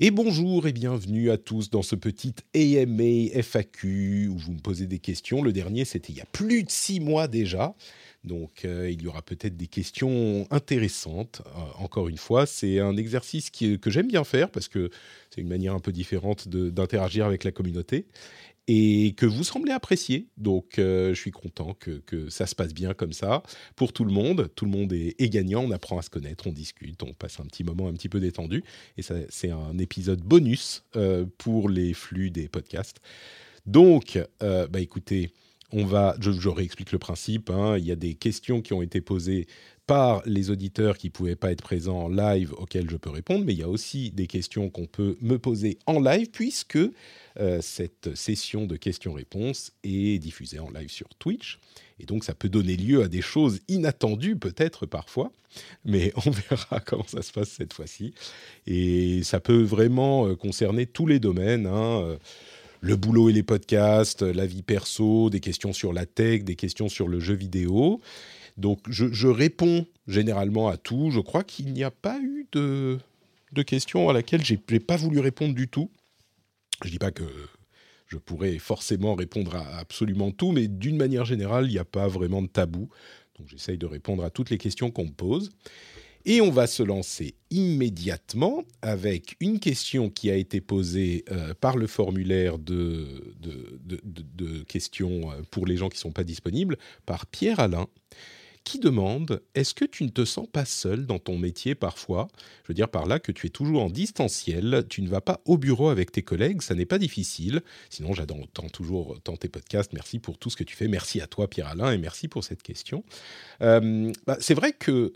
Et bonjour et bienvenue à tous dans ce petit AMA FAQ où vous me posez des questions. Le dernier, c'était il y a plus de six mois déjà. Donc euh, il y aura peut-être des questions intéressantes. Euh, encore une fois, c'est un exercice que j'aime bien faire parce que c'est une manière un peu différente d'interagir avec la communauté et que vous semblez apprécier. Donc euh, je suis content que, ça se passe bien comme ça pour tout le monde. Tout le monde est, gagnant, on apprend à se connaître, on discute, on passe un petit moment un petit peu détendu. Et ça, c'est un épisode bonus euh, pour les flux des podcasts. Donc, euh, bah écoutez, on va, je, je réexplique le principe. hein. Il y a des questions qui ont été posées par les auditeurs qui pouvaient pas être présents en live auxquelles je peux répondre, mais il y a aussi des questions qu'on peut me poser en live puisque euh, cette session de questions-réponses est diffusée en live sur Twitch. Et donc, ça peut donner lieu à des choses inattendues, peut-être parfois, mais on verra comment ça se passe cette fois-ci. Et ça peut vraiment euh, concerner tous les domaines. hein, euh, le boulot et les podcasts, la vie perso, des questions sur la tech, des questions sur le jeu vidéo. Donc, je, réponds généralement à tout. Je crois qu'il n'y a pas eu de, de questions à laquelle j'ai pas voulu répondre du tout. Je dis pas que je pourrais forcément répondre à absolument tout, mais d'une manière générale, il n'y a pas vraiment de tabou. Donc, j'essaye de répondre à toutes les questions qu'on me pose. Et on va se lancer immédiatement avec une question qui a été posée euh, par le formulaire de- de questions euh, pour les gens qui ne sont pas disponibles, par Pierre Alain, qui demande Est-ce que tu ne te sens pas seul dans ton métier parfois? Je veux dire par là que tu es toujours en distanciel, tu ne vas pas au bureau avec tes collègues, ça n'est pas difficile. Sinon, j'entends toujours tant tes podcasts. Merci pour tout ce que tu fais. Merci à toi, Pierre Alain, et merci pour cette question. Euh, bah, c'est vrai que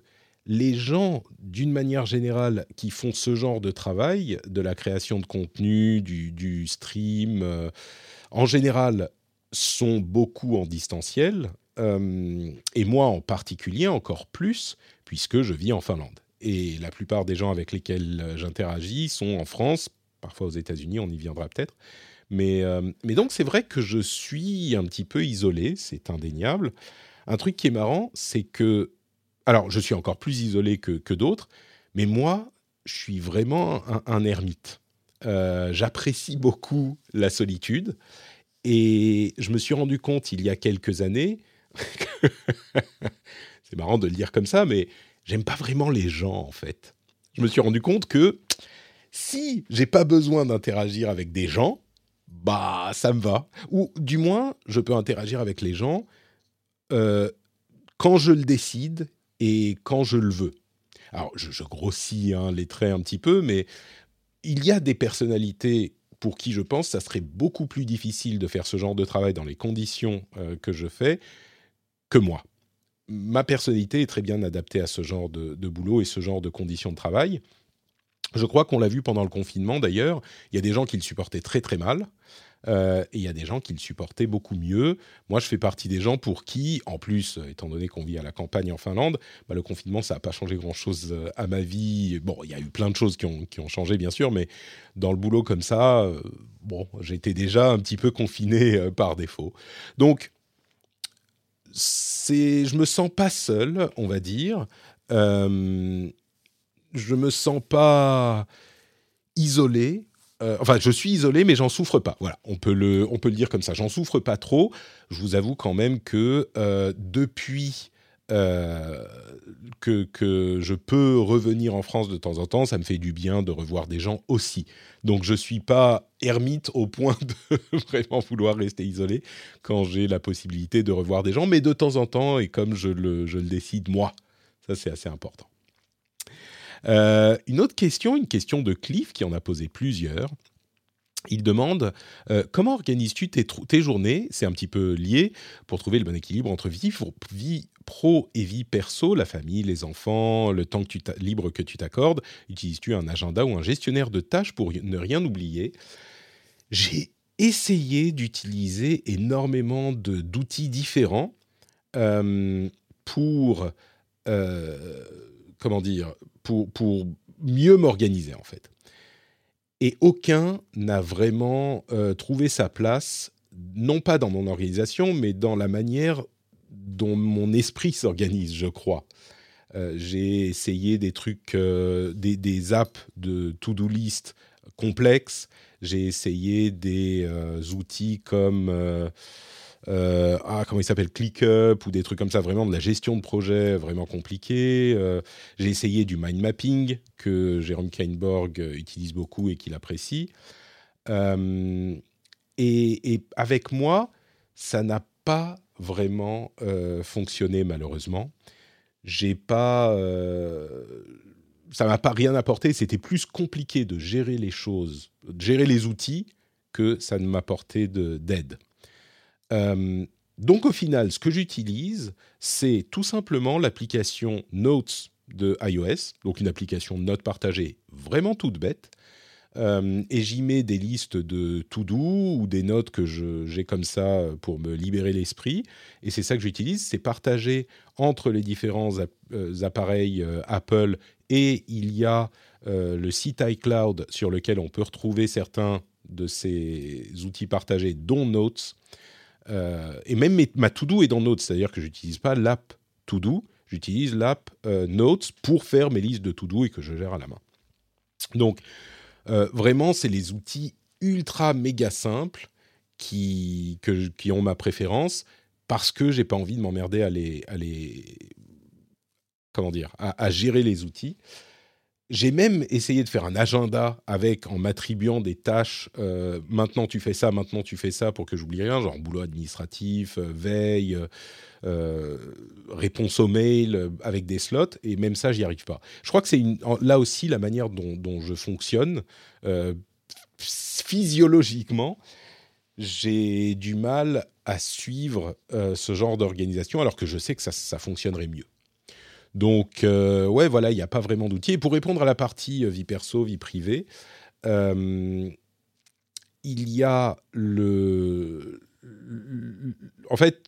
les gens, d'une manière générale, qui font ce genre de travail, de la création de contenu, du, du stream, euh, en général, sont beaucoup en distanciel. Euh, et moi en particulier, encore plus, puisque je vis en Finlande. Et la plupart des gens avec lesquels euh, j'interagis sont en France, parfois aux États-Unis, on y viendra peut-être. Mais, euh, mais donc, c'est vrai que je suis un petit peu isolé, c'est indéniable. Un truc qui est marrant, c'est que alors, je suis encore plus isolé que, que d'autres, mais moi, je suis vraiment un, ermite. J'apprécie beaucoup la solitude et je me suis rendu compte il y a quelques années, c'est marrant de le dire comme ça, mais j'aime pas vraiment les gens en fait. Je me suis rendu compte que si j'ai pas besoin d'interagir avec des gens, bah ça me va. Ou du moins, je peux interagir avec les gens euh, quand je le décide et quand je le veux. Alors, je, grossis hein, les traits un petit peu, mais il y a des personnalités pour qui je pense ça serait beaucoup plus difficile de faire ce genre de travail dans les conditions euh, que je fais que moi. Ma personnalité est très bien adaptée à ce genre de, boulot et ce genre de conditions de travail. Je crois qu'on l'a vu pendant le confinement d'ailleurs. Il y a des gens qui le supportaient très très mal. euh, et il y a des gens qui le supportaient beaucoup mieux. Moi, je fais partie des gens pour qui, en plus, euh, étant donné qu'on vit à la campagne en Finlande, bah, le confinement, ça n'a pas changé grand-chose euh, à ma vie. Bon, il y a eu plein de choses qui ont, qui ont changé, bien sûr, mais dans le boulot comme ça, bon, j'étais déjà un petit peu confiné par défaut. Donc, c'est, je me sens pas seul, on va dire. Euh, je me sens pas isolé. Euh, enfin, je suis isolé, mais j'en souffre pas. Voilà, on peut le, on peut le dire comme ça. J'en souffre pas trop. Je vous avoue quand même que euh, depuis euh, que, je peux revenir en France de temps en temps, ça me fait du bien de revoir des gens aussi. Donc je suis pas ermite au point de vraiment vouloir rester isolé quand j'ai la possibilité de revoir des gens, mais de temps en temps, et comme je le, je le décide moi, ça c'est assez important. Euh, une autre question, une question de Cliff qui en a posé plusieurs. Il demande euh, comment organises-tu tes, journées? C'est un petit peu lié pour trouver le bon équilibre entre vie, pro et vie perso, la famille, les enfants, le temps que tu libre que tu t'accordes. Utilises-tu un agenda ou un gestionnaire de tâches pour ne rien oublier? J'ai essayé d'utiliser énormément d'outils différents euh, pour euh, comment dire pour mieux m'organiser en fait et aucun n'a vraiment euh, trouvé sa place, non pas dans mon organisation, mais dans la manière dont mon esprit s'organise, je crois. Euh, j'ai essayé des trucs, euh, des, des, apps de to-do list complexes. J'ai essayé des outils comme euh, ah, comment il s'appelle, ClickUp ou des trucs comme ça, vraiment de la gestion de projet vraiment compliqué. Euh, j'ai essayé du mind mapping que Jérôme Kainborg utilise beaucoup et qu'il apprécie. Euh, et, avec moi, ça n'a pas vraiment fonctionné malheureusement. J'ai pas, ça m'a pas rien apporté. C'était plus compliqué de gérer les choses, de gérer les outils que ça ne m'apportait d'aide. Euh, donc au final, ce que j'utilise, c'est tout simplement l'application Notes de iOS, donc une application de notes partagées vraiment toute bête. Euh, et j'y mets des listes de to-do ou des notes que j'ai comme ça pour me libérer l'esprit. Et c'est ça que j'utilise, c'est partagé entre les différents euh, appareils Apple et il y a le site iCloud sur lequel on peut retrouver certains de ces outils partagés, dont Notes. Euh, et même ma to-do est dans Notes, c'est-à-dire que j'utilise pas l'app to-do, j'utilise l'app euh, Notes pour faire mes listes de to-do et que je gère à la main. Donc, euh, vraiment, c'est les outils ultra méga simples qui, qui ont ma préférence parce que j'ai pas envie de m'emmerder à les, à les comment dire, à gérer les outils. J'ai même essayé de faire un agenda avec en m'attribuant des tâches. Euh, maintenant tu fais ça, maintenant tu fais ça pour que j'oublie rien, genre boulot administratif, euh, veille, euh, réponse aux mails avec des slots. Et même ça, j'y arrive pas. Je crois que c'est là aussi la manière dont, je fonctionne physiologiquement. J'ai du mal à suivre ce genre d'organisation, alors que je sais que ça fonctionnerait mieux. Donc, euh, ouais, voilà, il n'y a pas vraiment d'outils. Et pour répondre à la partie euh, vie perso, vie privée, euh, il y a le, En fait,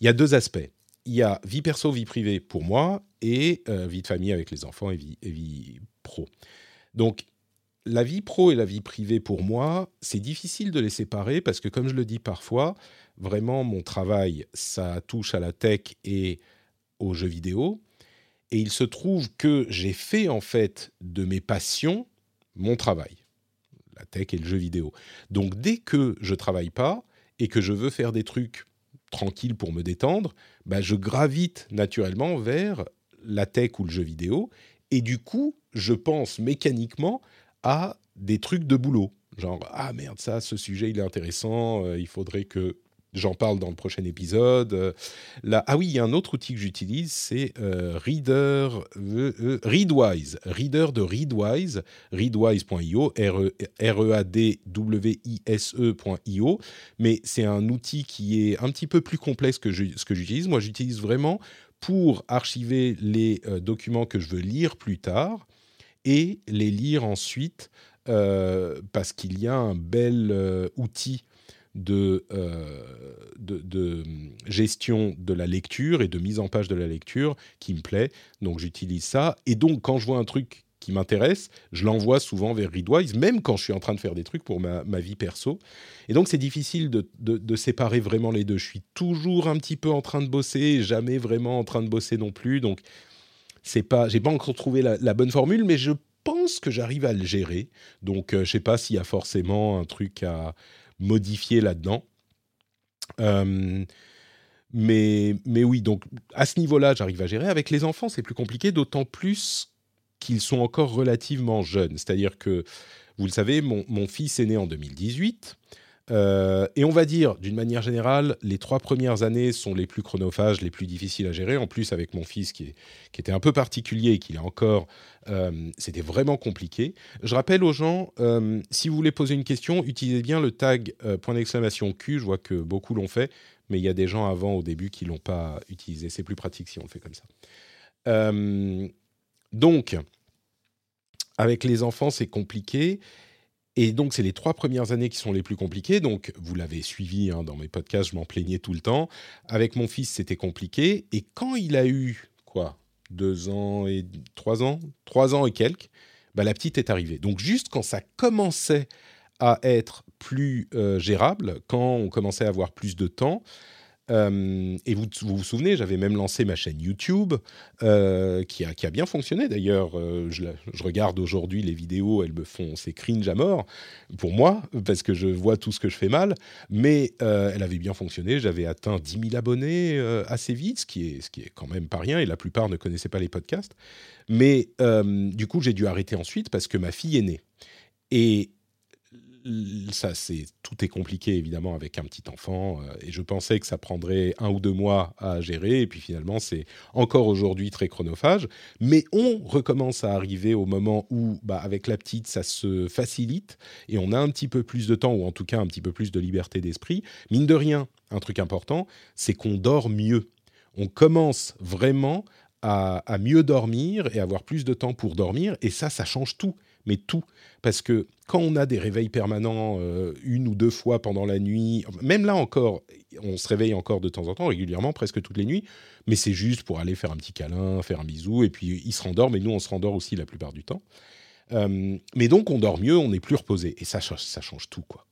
il y a deux aspects. Il y a vie perso, vie privée pour moi et vie de famille avec les enfants et vie, et vie pro. Donc, la vie pro et la vie privée pour moi, c'est difficile de les séparer parce que, comme je le dis parfois, vraiment, mon travail, ça touche à la tech et aux jeux vidéo. Et il se trouve que j'ai fait en fait de mes passions mon travail, la tech et le jeu vidéo. Donc dès que je travaille pas et que je veux faire des trucs tranquilles pour me détendre, bah, je gravite naturellement vers la tech ou le jeu vidéo. Et du coup, je pense mécaniquement à des trucs de boulot. Genre, ah merde, ça, ce sujet, il est intéressant, euh, il faudrait que J'en parle dans le prochain épisode. Euh, ah oui, il y a un autre outil que j'utilise, c'est euh, Reader, euh, Readwise, Reader de Readwise, readwise.io, R-E-A-D-W-I-S-E.io. Mais c'est un outil qui est un petit peu plus complexe que ce que j'utilise. Moi, j'utilise vraiment pour archiver les documents que je veux lire plus tard et les lire ensuite parce qu'il y a un bel outil euh, de, gestion de la lecture et de mise en page de la lecture qui me plaît. Donc j'utilise ça. Et donc quand je vois un truc qui m'intéresse, je l'envoie souvent vers Readwise, même quand je suis en train de faire des trucs pour ma, vie perso. Et donc c'est difficile de, de, séparer vraiment les deux. Je suis toujours un petit peu en train de bosser, jamais vraiment en train de bosser non plus. Donc c'est pas, j'ai pas encore trouvé la, bonne formule, mais je pense que j'arrive à le gérer. Donc euh, je sais pas s'il y a forcément un truc à modifier là-dedans. Euh, mais, mais oui, donc à ce niveau-là, j'arrive à gérer. Avec les enfants, c'est plus compliqué, d'autant plus qu'ils sont encore relativement jeunes. C'est-à-dire que, vous le savez, mon, fils est né en 2018. Euh, et on va dire, d'une manière générale, les trois premières années sont les plus chronophages, les plus difficiles à gérer. En plus, avec mon fils qui, était un peu particulier et qui est encore, euh, c'était vraiment compliqué. Je rappelle aux gens, euh, si vous voulez poser une question, utilisez bien le tag point d'exclamation Q. Je vois que beaucoup l'ont fait, mais il y a des gens avant au début qui l'ont pas utilisé. C'est plus pratique si on le fait comme ça. donc, avec les enfants, c'est compliqué. Et donc, c'est les trois premières années qui sont les plus compliquées. Donc, vous l'avez suivi hein, dans mes podcasts, je m'en plaignais tout le temps. Avec mon fils, c'était compliqué. Et quand il a eu, quoi, deux ans et trois ans, trois ans et quelques, bah, la petite est arrivée. Donc, juste quand ça commençait à être plus euh, gérable, quand on commençait à avoir plus de temps, euh, et vous, vous, souvenez, j'avais même lancé ma chaîne YouTube, euh, qui, a, bien fonctionné d'ailleurs. Euh, je, regarde aujourd'hui les vidéos, elles me font, c'est cringe à mort pour moi, parce que je vois tout ce que je fais mal, mais elle avait bien fonctionné. J'avais atteint 10 000 abonnés assez vite, ce qui, est, ce qui est quand même pas rien, et la plupart ne connaissaient pas les podcasts. Mais du coup, j'ai dû arrêter ensuite parce que ma fille est née. Ça, c'est tout est compliqué évidemment avec un petit enfant. Euh, et je pensais que ça prendrait un ou deux mois à gérer. Et puis finalement, c'est encore aujourd'hui très chronophage. Mais on recommence à arriver au moment où, bah, avec la petite, ça se facilite et on a un petit peu plus de temps ou en tout cas un petit peu plus de liberté d'esprit. Mine de rien, un truc important, c'est qu'on dort mieux. On commence vraiment à, à mieux dormir et avoir plus de temps pour dormir. Et ça, ça change tout mais tout. Parce que quand on a des réveils permanents euh, une ou deux fois pendant la nuit, même là encore, on se réveille encore de temps en temps, régulièrement, presque toutes les nuits, mais c'est juste pour aller faire un petit câlin, faire un bisou, et puis il se rendort, mais nous on se rendort aussi la plupart du temps. Euh, mais donc on dort mieux, on est plus reposé, et ça, ça change tout, quoi.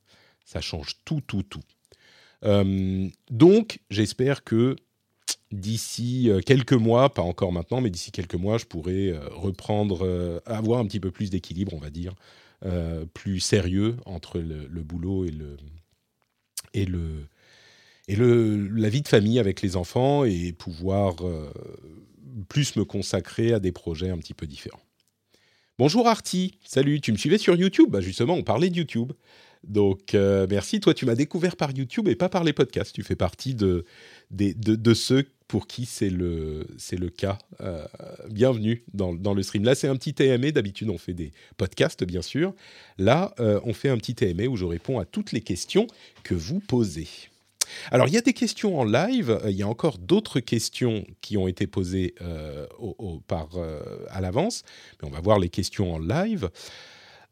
Ça change tout, tout, tout. Euh, donc j'espère que d'ici euh, quelques mois, pas encore maintenant, mais d'ici quelques mois, je pourrais euh, reprendre, euh, avoir un petit peu plus d'équilibre, on va dire, plus sérieux entre le, boulot et le et le et le la vie de famille avec les enfants et pouvoir plus me consacrer à des projets un petit peu différents. Bonjour Artie, salut, tu me suivais sur YouTube? Bah Justement, on parlait de YouTube. Donc merci, toi tu m'as découvert par YouTube et pas par les podcasts. Tu fais partie de, de, ceux pour qui c'est le, c'est le cas. Euh, bienvenue dans, dans, le stream. Là, c'est un petit TMA. D'habitude, on fait des podcasts, bien sûr. Là, euh, on fait un petit TMA où je réponds à toutes les questions que vous posez. Alors, il y a des questions en live. Il y a encore d'autres questions qui ont été posées euh, par, à l'avance. Mais on va voir les questions en live.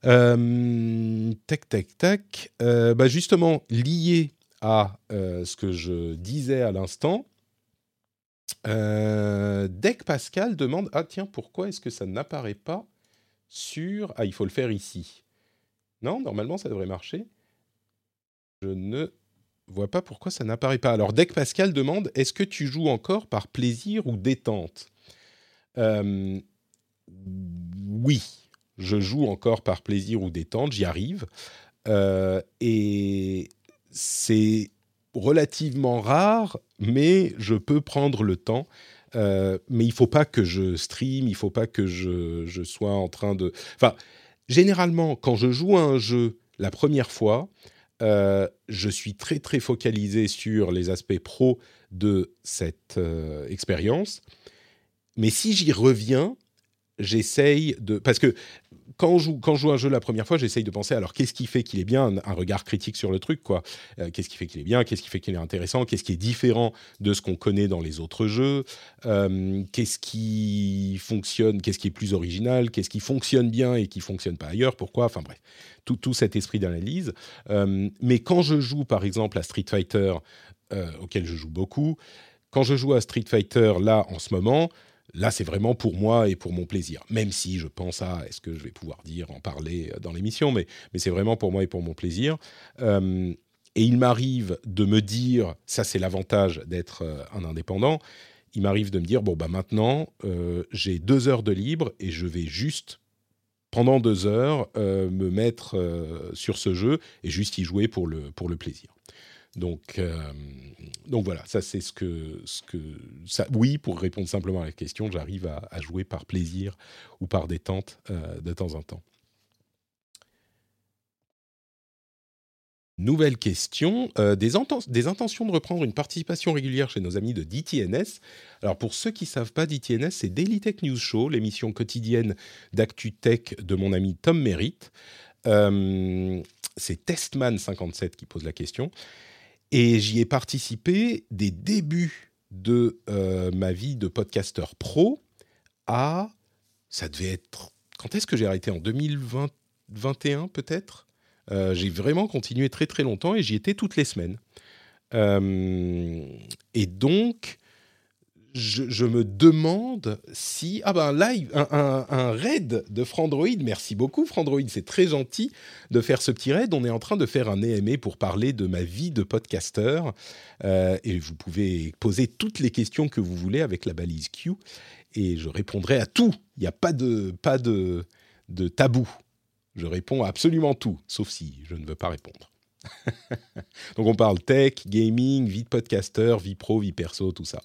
tac, tac, tac. bah justement, lié à ce que je disais à l'instant, euh, Pascal demande Ah, tiens, pourquoi est-ce que ça n'apparaît pas sur. Ah, il faut le faire ici. Non, normalement, ça devrait marcher. Je ne vois pas pourquoi ça n'apparaît pas. Alors, Deck Pascal demande Est-ce que tu joues encore par plaisir ou détente? Euh, Oui, je joue encore par plaisir ou détente, j'y arrive. Euh, et c'est relativement rare, mais je peux prendre le temps. Euh, mais il faut pas que je stream, il faut pas que je, je, sois en train de... Enfin, généralement, quand je joue à un jeu la première fois, euh, je suis très très focalisé sur les aspects pro de cette euh, expérience. Mais si j'y reviens, j'essaye de... Parce que quand je, joue, un jeu la première fois, j'essaye de penser alors qu'est-ce qui fait qu'il est bien, un, regard critique sur le truc, quoi. Euh, qu'est-ce qui fait qu'il est bien, qu'est-ce qui fait qu'il est intéressant, qu'est-ce qui est différent de ce qu'on connaît dans les autres jeux, euh, qu'est-ce qui fonctionne, qu'est-ce qui est plus original, qu'est-ce qui fonctionne bien et qui fonctionne pas ailleurs, pourquoi, enfin bref, tout, tout cet esprit d'analyse. Euh, mais quand je joue par exemple à Street Fighter, auquel je joue beaucoup, quand je joue à Street Fighter là en ce moment, Là, c'est vraiment pour moi et pour mon plaisir. Même si je pense à, est-ce que je vais pouvoir dire, en parler euh, dans l'émission, mais, mais c'est vraiment pour moi et pour mon plaisir. Euh, et il m'arrive de me dire, ça c'est l'avantage d'être euh, un indépendant, il m'arrive de me dire, bon, bah maintenant, j'ai deux heures de libre et je vais juste, pendant deux heures, me mettre sur ce jeu et juste y jouer pour le, pour le plaisir. Donc, euh, donc voilà, ça c'est ce que, oui, pour répondre simplement à la question, j'arrive à, jouer par plaisir ou par détente euh, de temps en temps. Nouvelle question, euh, des, des, intentions de reprendre une participation régulière chez nos amis de DTNS. Alors pour ceux qui ne savent pas, DTNS, c'est Daily Tech News Show, l'émission quotidienne d'actu-tech de mon ami Tom Merritt. C'est Testman57 qui pose la question. Et j'y ai participé des débuts de euh, ma vie de podcasteur pro à... Ça devait être... Quand est-ce que j'ai arrêté? En 2021 peut-être? Euh, j'ai vraiment continué très très longtemps et j'y étais toutes les semaines. Euh, et donc, je, me demande si ah ben live un, raid de Frandroid. Merci beaucoup Frandroid, c'est très gentil de faire ce petit raid. On est en train de faire un EMA pour parler de ma vie de podcasteur euh, et vous pouvez poser toutes les questions que vous voulez avec la balise Q et je répondrai à tout. Il n'y a pas de pas de, de tabou. Je réponds à absolument tout, sauf si je ne veux pas répondre. Donc on parle tech, gaming, vie de podcasteur, vie pro, vie perso, tout ça.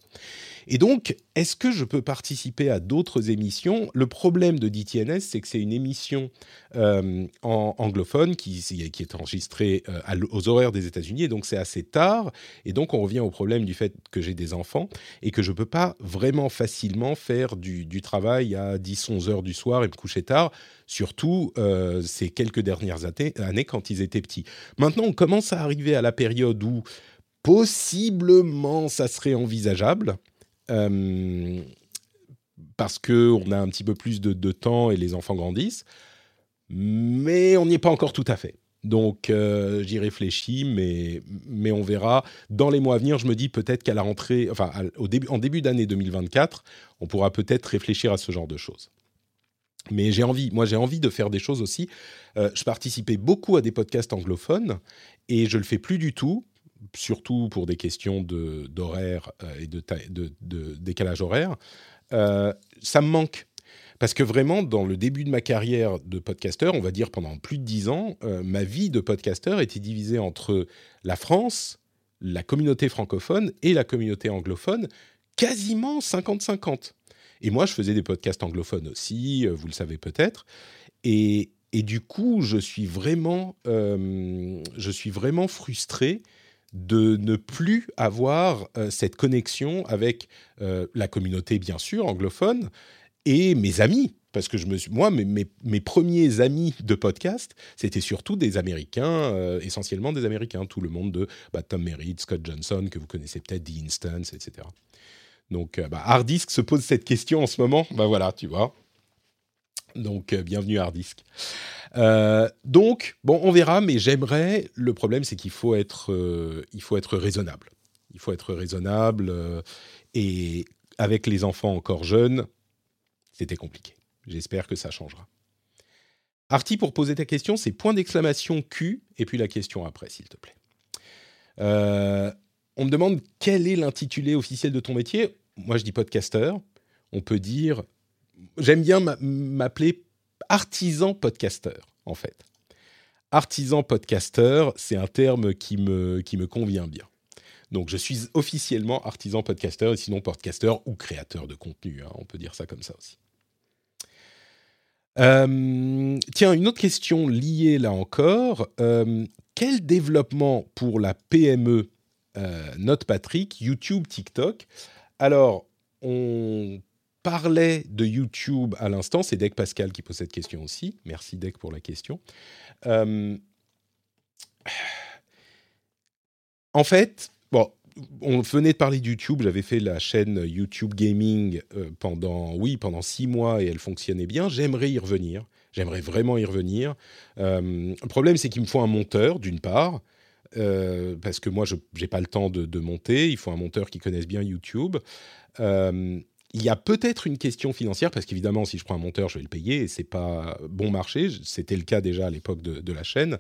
Et donc, est-ce que je peux participer à d'autres émissions? Le problème de DTNS, c'est que c'est une émission euh, en anglophone qui, est enregistrée euh, aux horaires des États-Unis, et donc c'est assez tard. Et donc, on revient au problème du fait que j'ai des enfants et que je ne peux pas vraiment facilement faire du, travail à 10-11 heures du soir et me coucher tard, surtout euh, ces quelques dernières années quand ils étaient petits. Maintenant, on commence à arriver à la période où possiblement ça serait envisageable? Euh, parce qu'on a un petit peu plus de, temps et les enfants grandissent, mais on n'y est pas encore tout à fait. Donc euh, j'y réfléchis, mais, mais on verra. Dans les mois à venir, je me dis peut-être qu'à la rentrée, enfin au début, en début d'année 2024, on pourra peut-être réfléchir à ce genre de choses. Mais j'ai envie, moi j'ai envie de faire des choses aussi. Euh, je participais beaucoup à des podcasts anglophones et je le fais plus du tout surtout pour des questions d'horaire euh, et de, décalage horaire, euh, ça me manque. Parce que vraiment, dans le début de ma carrière de podcasteur, on va dire pendant plus de dix ans, euh, ma vie de podcasteur était divisée entre la France, la communauté francophone et la communauté anglophone, quasiment 50-50. Et moi, je faisais des podcasts anglophones aussi, vous le savez peut-être. Et, et, du coup, je suis vraiment, je suis vraiment frustré de ne plus avoir euh, cette connexion avec euh, la communauté, bien sûr, anglophone, et mes amis. Parce que je me moi, mes, mes, premiers amis de podcast, c'était surtout des Américains, euh, essentiellement des Américains, tout le monde de bah, Tom Merritt, Scott Johnson, que vous connaissez peut-être, The Instance, etc. Donc, bah, Hardisk se pose cette question en ce moment. Bah voilà, tu vois. Donc, bienvenue à Hardisk. Euh, donc, bon, on verra, mais j'aimerais. Le problème, c'est qu'il faut être, euh, faut être raisonnable. Il faut être raisonnable. Euh, et avec les enfants encore jeunes, c'était compliqué. J'espère que ça changera. Artie, pour poser ta question, c'est point d'exclamation Q et puis la question après, s'il te plaît. on me demande quel est l'intitulé officiel de ton métier? Moi, je dis podcasteur. On peut dire. J'aime bien m'appeler artisan podcasteur, en fait. Artisan podcasteur, c'est un terme qui me, qui me convient bien. Donc je suis officiellement artisan podcasteur et sinon podcasteur ou créateur de contenu, hein, on peut dire ça comme ça aussi. Euh, tiens, une autre question liée là encore. Euh, quel développement pour la PME euh, Note Patrick, YouTube, TikTok? Alors, on parlait de YouTube à l'instant, c'est Dec Pascal qui pose cette question aussi. Merci Dec pour la question. Euh, en fait, bon, on venait de parler de YouTube. J'avais fait la chaîne YouTube Gaming euh, pendant, oui, pendant six mois et elle fonctionnait bien. J'aimerais y revenir. J'aimerais vraiment y revenir. Euh, le problème, c'est qu'il me faut un monteur, d'une part. parce que moi, je n'ai pas le temps de, de, monter. Il faut un monteur qui connaisse bien YouTube. Il y a peut-être une question financière, parce qu'évidemment, si je prends un monteur, je vais le payer, et c'est pas bon marché. C'était le cas déjà à l'époque de, la chaîne.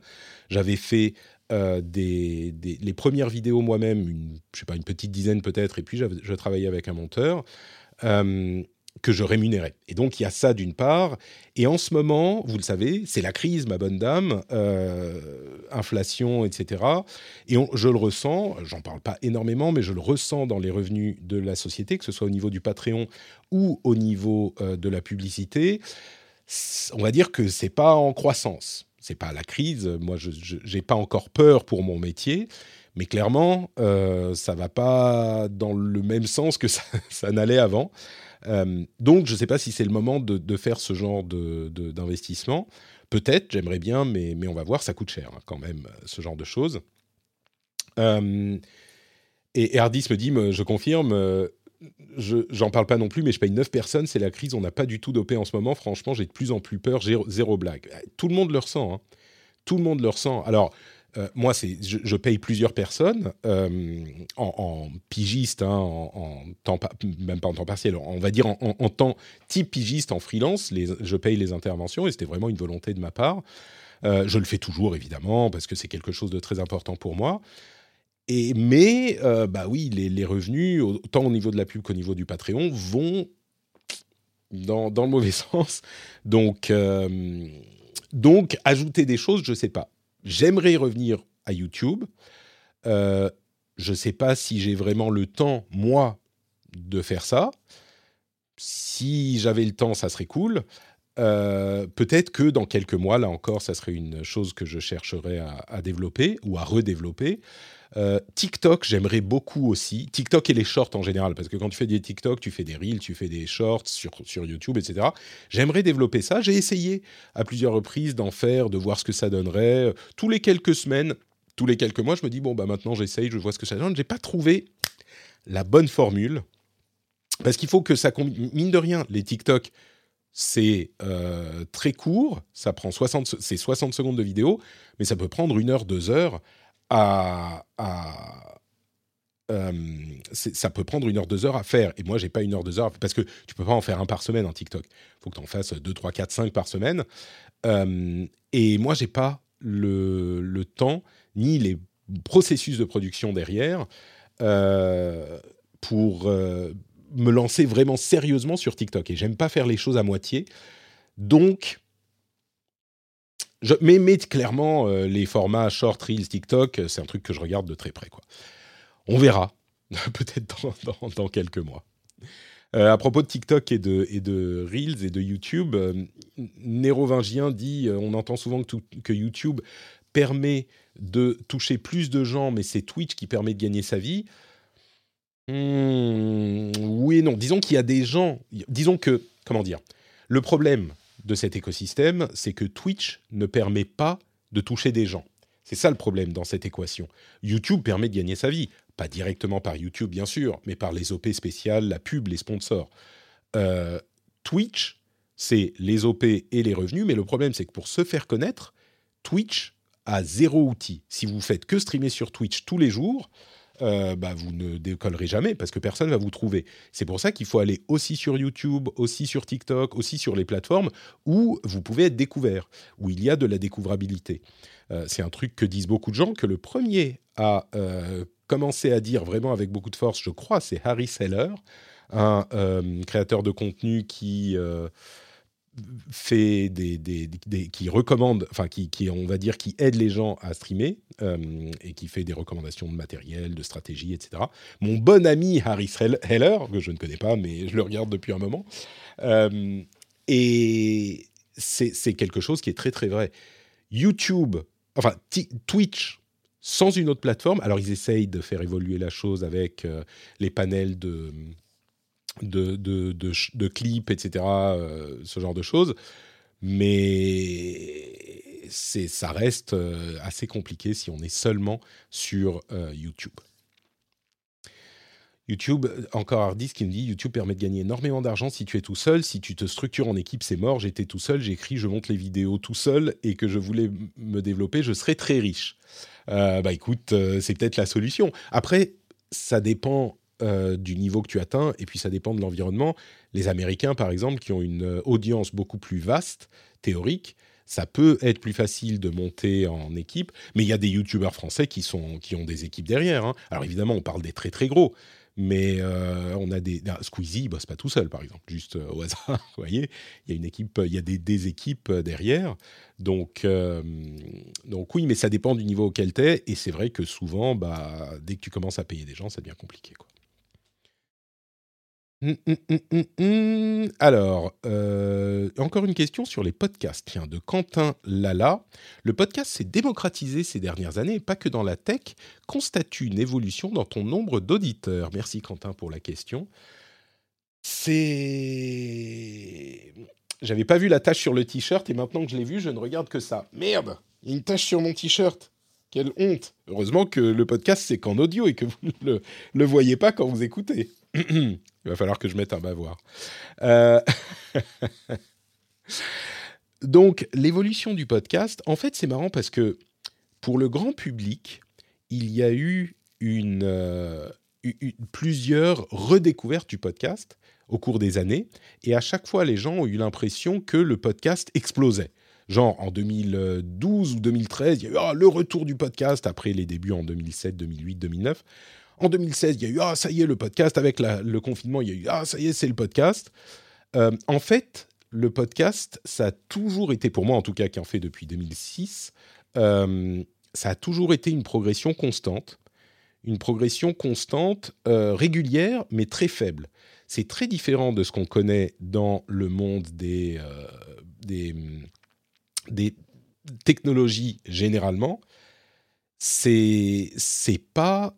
J'avais fait euh, les premières vidéos moi-même, je sais pas, une petite dizaine peut-être, et puis je travaillais avec un monteur. Euh, que je rémunérais. Et donc il y a ça d'une part. Et en ce moment, vous le savez, c'est la crise, ma bonne dame, euh, inflation, etc. Et je le ressens, j'en parle pas énormément, mais je le ressens dans les revenus de la société, que ce soit au niveau du Patreon ou au niveau euh, de la publicité. On va dire que c'est pas en croissance. c'est pas la crise. Moi, je n'ai pas encore peur pour mon métier, mais clairement, euh, ça va pas dans le même sens que ça, n'allait avant. Euh, donc, je ne sais pas si c'est le moment de, faire ce genre d'investissement. Peut-être, j'aimerais bien, mais, mais on va voir, ça coûte cher hein, quand même, ce genre de choses. Euh, et, Hardis me dit, je confirme, je j'en parle pas non plus, mais je paye 9 personnes, c'est la crise, on n'a pas du tout dopé en ce moment. Franchement, j'ai de plus en plus peur, zéro, blague. Tout le monde le ressent. Hein. Tout le monde le ressent. Alors, euh, moi, je, paye plusieurs personnes euh, en, pigiste, hein, même pas en temps partiel, on va dire en, temps type pigiste, en freelance. Je paye les interventions et c'était vraiment une volonté de ma part. Euh, je le fais toujours, évidemment, parce que c'est quelque chose de très important pour moi. Mais, bah oui, les, revenus, autant au niveau de la pub qu'au niveau du Patreon, vont dans, le mauvais sens. Donc, ajouter des choses, je ne sais pas. J'aimerais revenir à YouTube. Euh, je ne sais pas si j'ai vraiment le temps, moi, de faire ça. Si j'avais le temps, ça serait cool. Euh, peut-être que dans quelques mois, là encore, ça serait une chose que je chercherais à développer ou à redévelopper. Euh, TikTok, j'aimerais beaucoup aussi. TikTok et les shorts en général, parce que quand tu fais des TikTok, tu fais des reels, tu fais des shorts sur, sur YouTube, etc. J'aimerais développer ça. J'ai essayé à plusieurs reprises d'en faire, de voir ce que ça donnerait. Tous les quelques semaines, tous les quelques mois, je me dis, bon, bah maintenant j'essaye, je vois ce que ça donne. J'ai pas trouvé la bonne formule. Parce qu'il faut que ça Mine de rien, les TikTok, c'est euh, très court, ça prend 60, c'est 60 secondes de vidéo, mais ça peut prendre une heure, deux heures euh, ça peut prendre une heure, deux heures à faire. Et moi, j'ai pas une heure, deux heures, parce que tu peux pas en faire un par semaine en TikTok. Il faut que tu en fasses deux, trois, quatre, cinq par semaine. Euh, et moi, j'ai pas le, le, temps ni les processus de production derrière euh, pour me lancer vraiment sérieusement sur TikTok. Et j'aime pas faire les choses à moitié. Donc, mais, clairement, euh, les formats short, reels, TikTok, euh, c'est un truc que je regarde de très près. Quoi. On verra, peut-être dans, quelques mois. Euh, à propos de TikTok et de, et de Reels et de YouTube, Nérovingien dit on entend souvent que, que, YouTube permet de toucher plus de gens, mais c'est Twitch qui permet de gagner sa vie. Hmm, oui et non. Disons qu'il y a des gens. Disons que. Comment dire Le problème de cet écosystème, c'est que Twitch ne permet pas de toucher des gens. C'est ça le problème dans cette équation. YouTube permet de gagner sa vie, pas directement par YouTube bien sûr, mais par les OP spéciales, la pub, les sponsors. Euh, Twitch, c'est les OP et les revenus, mais le problème c'est que pour se faire connaître, Twitch a zéro outil. Si vous faites que streamer sur Twitch tous les jours, euh, bah, vous ne décollerez jamais parce que personne va vous trouver. C'est pour ça qu'il faut aller aussi sur YouTube, aussi sur TikTok, aussi sur les plateformes où vous pouvez être découvert, où il y a de la découvrabilité. Euh, c'est un truc que disent beaucoup de gens, que le premier à euh, commencer à dire vraiment avec beaucoup de force, je crois, c'est Harry Seller, un créateur de contenu qui fait des, des, qui recommande, enfin qui, qui, on va dire qui aide les gens à streamer euh, et qui fait des recommandations de matériel, de stratégie, etc. Mon bon ami Harris Heller, que je ne connais pas mais je le regarde depuis un moment, euh, et c'est quelque chose qui est très très vrai. YouTube, enfin Twitch, sans une autre plateforme, alors ils essayent de faire évoluer la chose avec euh, les panels de de, clips, etc., euh, ce genre de choses. Mais ça reste euh, assez compliqué si on est seulement sur euh, YouTube. YouTube, encore Hardis qui me dit YouTube permet de gagner énormément d'argent si tu es tout seul. Si tu te structures en équipe, c'est mort. J'étais tout seul, j'écris, je monte les vidéos tout seul et que je voulais me développer, je serais très riche. bah écoute, c'est peut-être la solution. Après, ça dépend euh, du niveau que tu atteins, et puis ça dépend de l'environnement. Les Américains, par exemple, qui ont une euh, audience beaucoup plus vaste, théorique, ça peut être plus facile de monter en équipe, mais il y a des youtubeurs français qui, sont, qui ont des équipes derrière. Hein. Alors évidemment, on parle des très très gros, mais euh, on a des... Squeezie, il bosse pas tout seul, par exemple, juste au hasard, vous voyez. Il y a une équipe, il y a des, équipes derrière. Donc, oui, mais ça dépend du niveau auquel tu es, et c'est vrai que souvent, bah, dès que tu commences à payer des gens, ça devient compliqué. Hum, hum, hum. Alors, euh, encore une question sur les podcasts. Tiens, de Quentin Lala. Le podcast s'est démocratisé ces dernières années, pas que dans la tech. Constates-tu une évolution dans ton nombre d'auditeurs? Merci Quentin pour la question. C'est... J'avais pas vu la tâche sur le t-shirt et maintenant que je l'ai vu, je ne regarde que ça. Merde, il y a une tâche sur mon t-shirt. Quelle honte. Heureusement que le podcast c'est qu'en audio et que vous ne le, voyez pas quand vous écoutez. il va falloir que je mette un bavoir. Euh, donc l'évolution du podcast, en fait c'est marrant parce que pour le grand public, il y a eu une, euh, plusieurs redécouvertes du podcast au cours des années. Et à chaque fois, les gens ont eu l'impression que le podcast explosait. Genre en 2012 ou 2013, il y a eu ah, le retour du podcast après les débuts en 2007, 2008, 2009. En 2016, il y a eu ah ça y est le podcast avec le confinement, il y a eu ah ça y est c'est le podcast. Euh, en fait, le podcast, ça a toujours été pour moi en tout cas qui en fait depuis 2006, euh, ça a toujours été une progression constante, une progression constante, euh, régulière mais très faible c'est très différent de ce qu'on connaît dans le monde des, euh, des, des, technologies généralement. C'est, c'est pas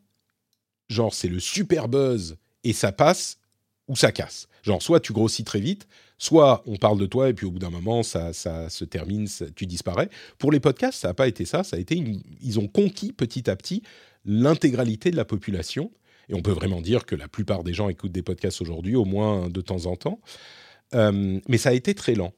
genre c'est le super buzz et ça passe ou ça casse. Genre soit tu grossis très vite, soit on parle de toi et puis au bout d'un moment ça, ça se termine, tu disparais. Pour les podcasts, ça n'a pas été ça. Ça a été ils ont conquis petit à petit l'intégralité de la population et on peut vraiment dire que la plupart des gens écoutent des podcasts aujourd'hui, au moins de temps en temps. Euh, mais ça a été très lent.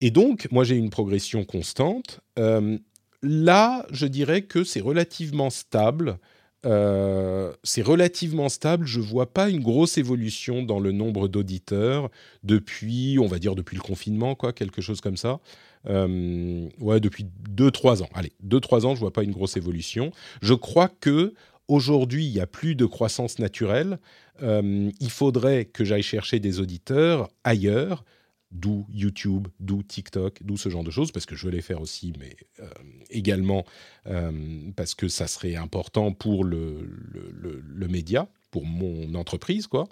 Et donc, moi, j'ai une progression constante. Euh, là, je dirais que c'est relativement stable. Euh, c'est relativement stable. Je vois pas une grosse évolution dans le nombre d'auditeurs depuis, on va dire, depuis le confinement, quoi, quelque chose comme ça. ouais, depuis 2-3 ans. Allez, 2-3 ans, je vois pas une grosse évolution. Je crois que Aujourd'hui, il n'y a plus de croissance naturelle. Euh, il faudrait que j'aille chercher des auditeurs ailleurs, d'où YouTube, d'où TikTok, d'où ce genre de choses, parce que je veux les faire aussi, mais euh, également euh, parce que ça serait important pour le, le, média, pour mon entreprise, quoi.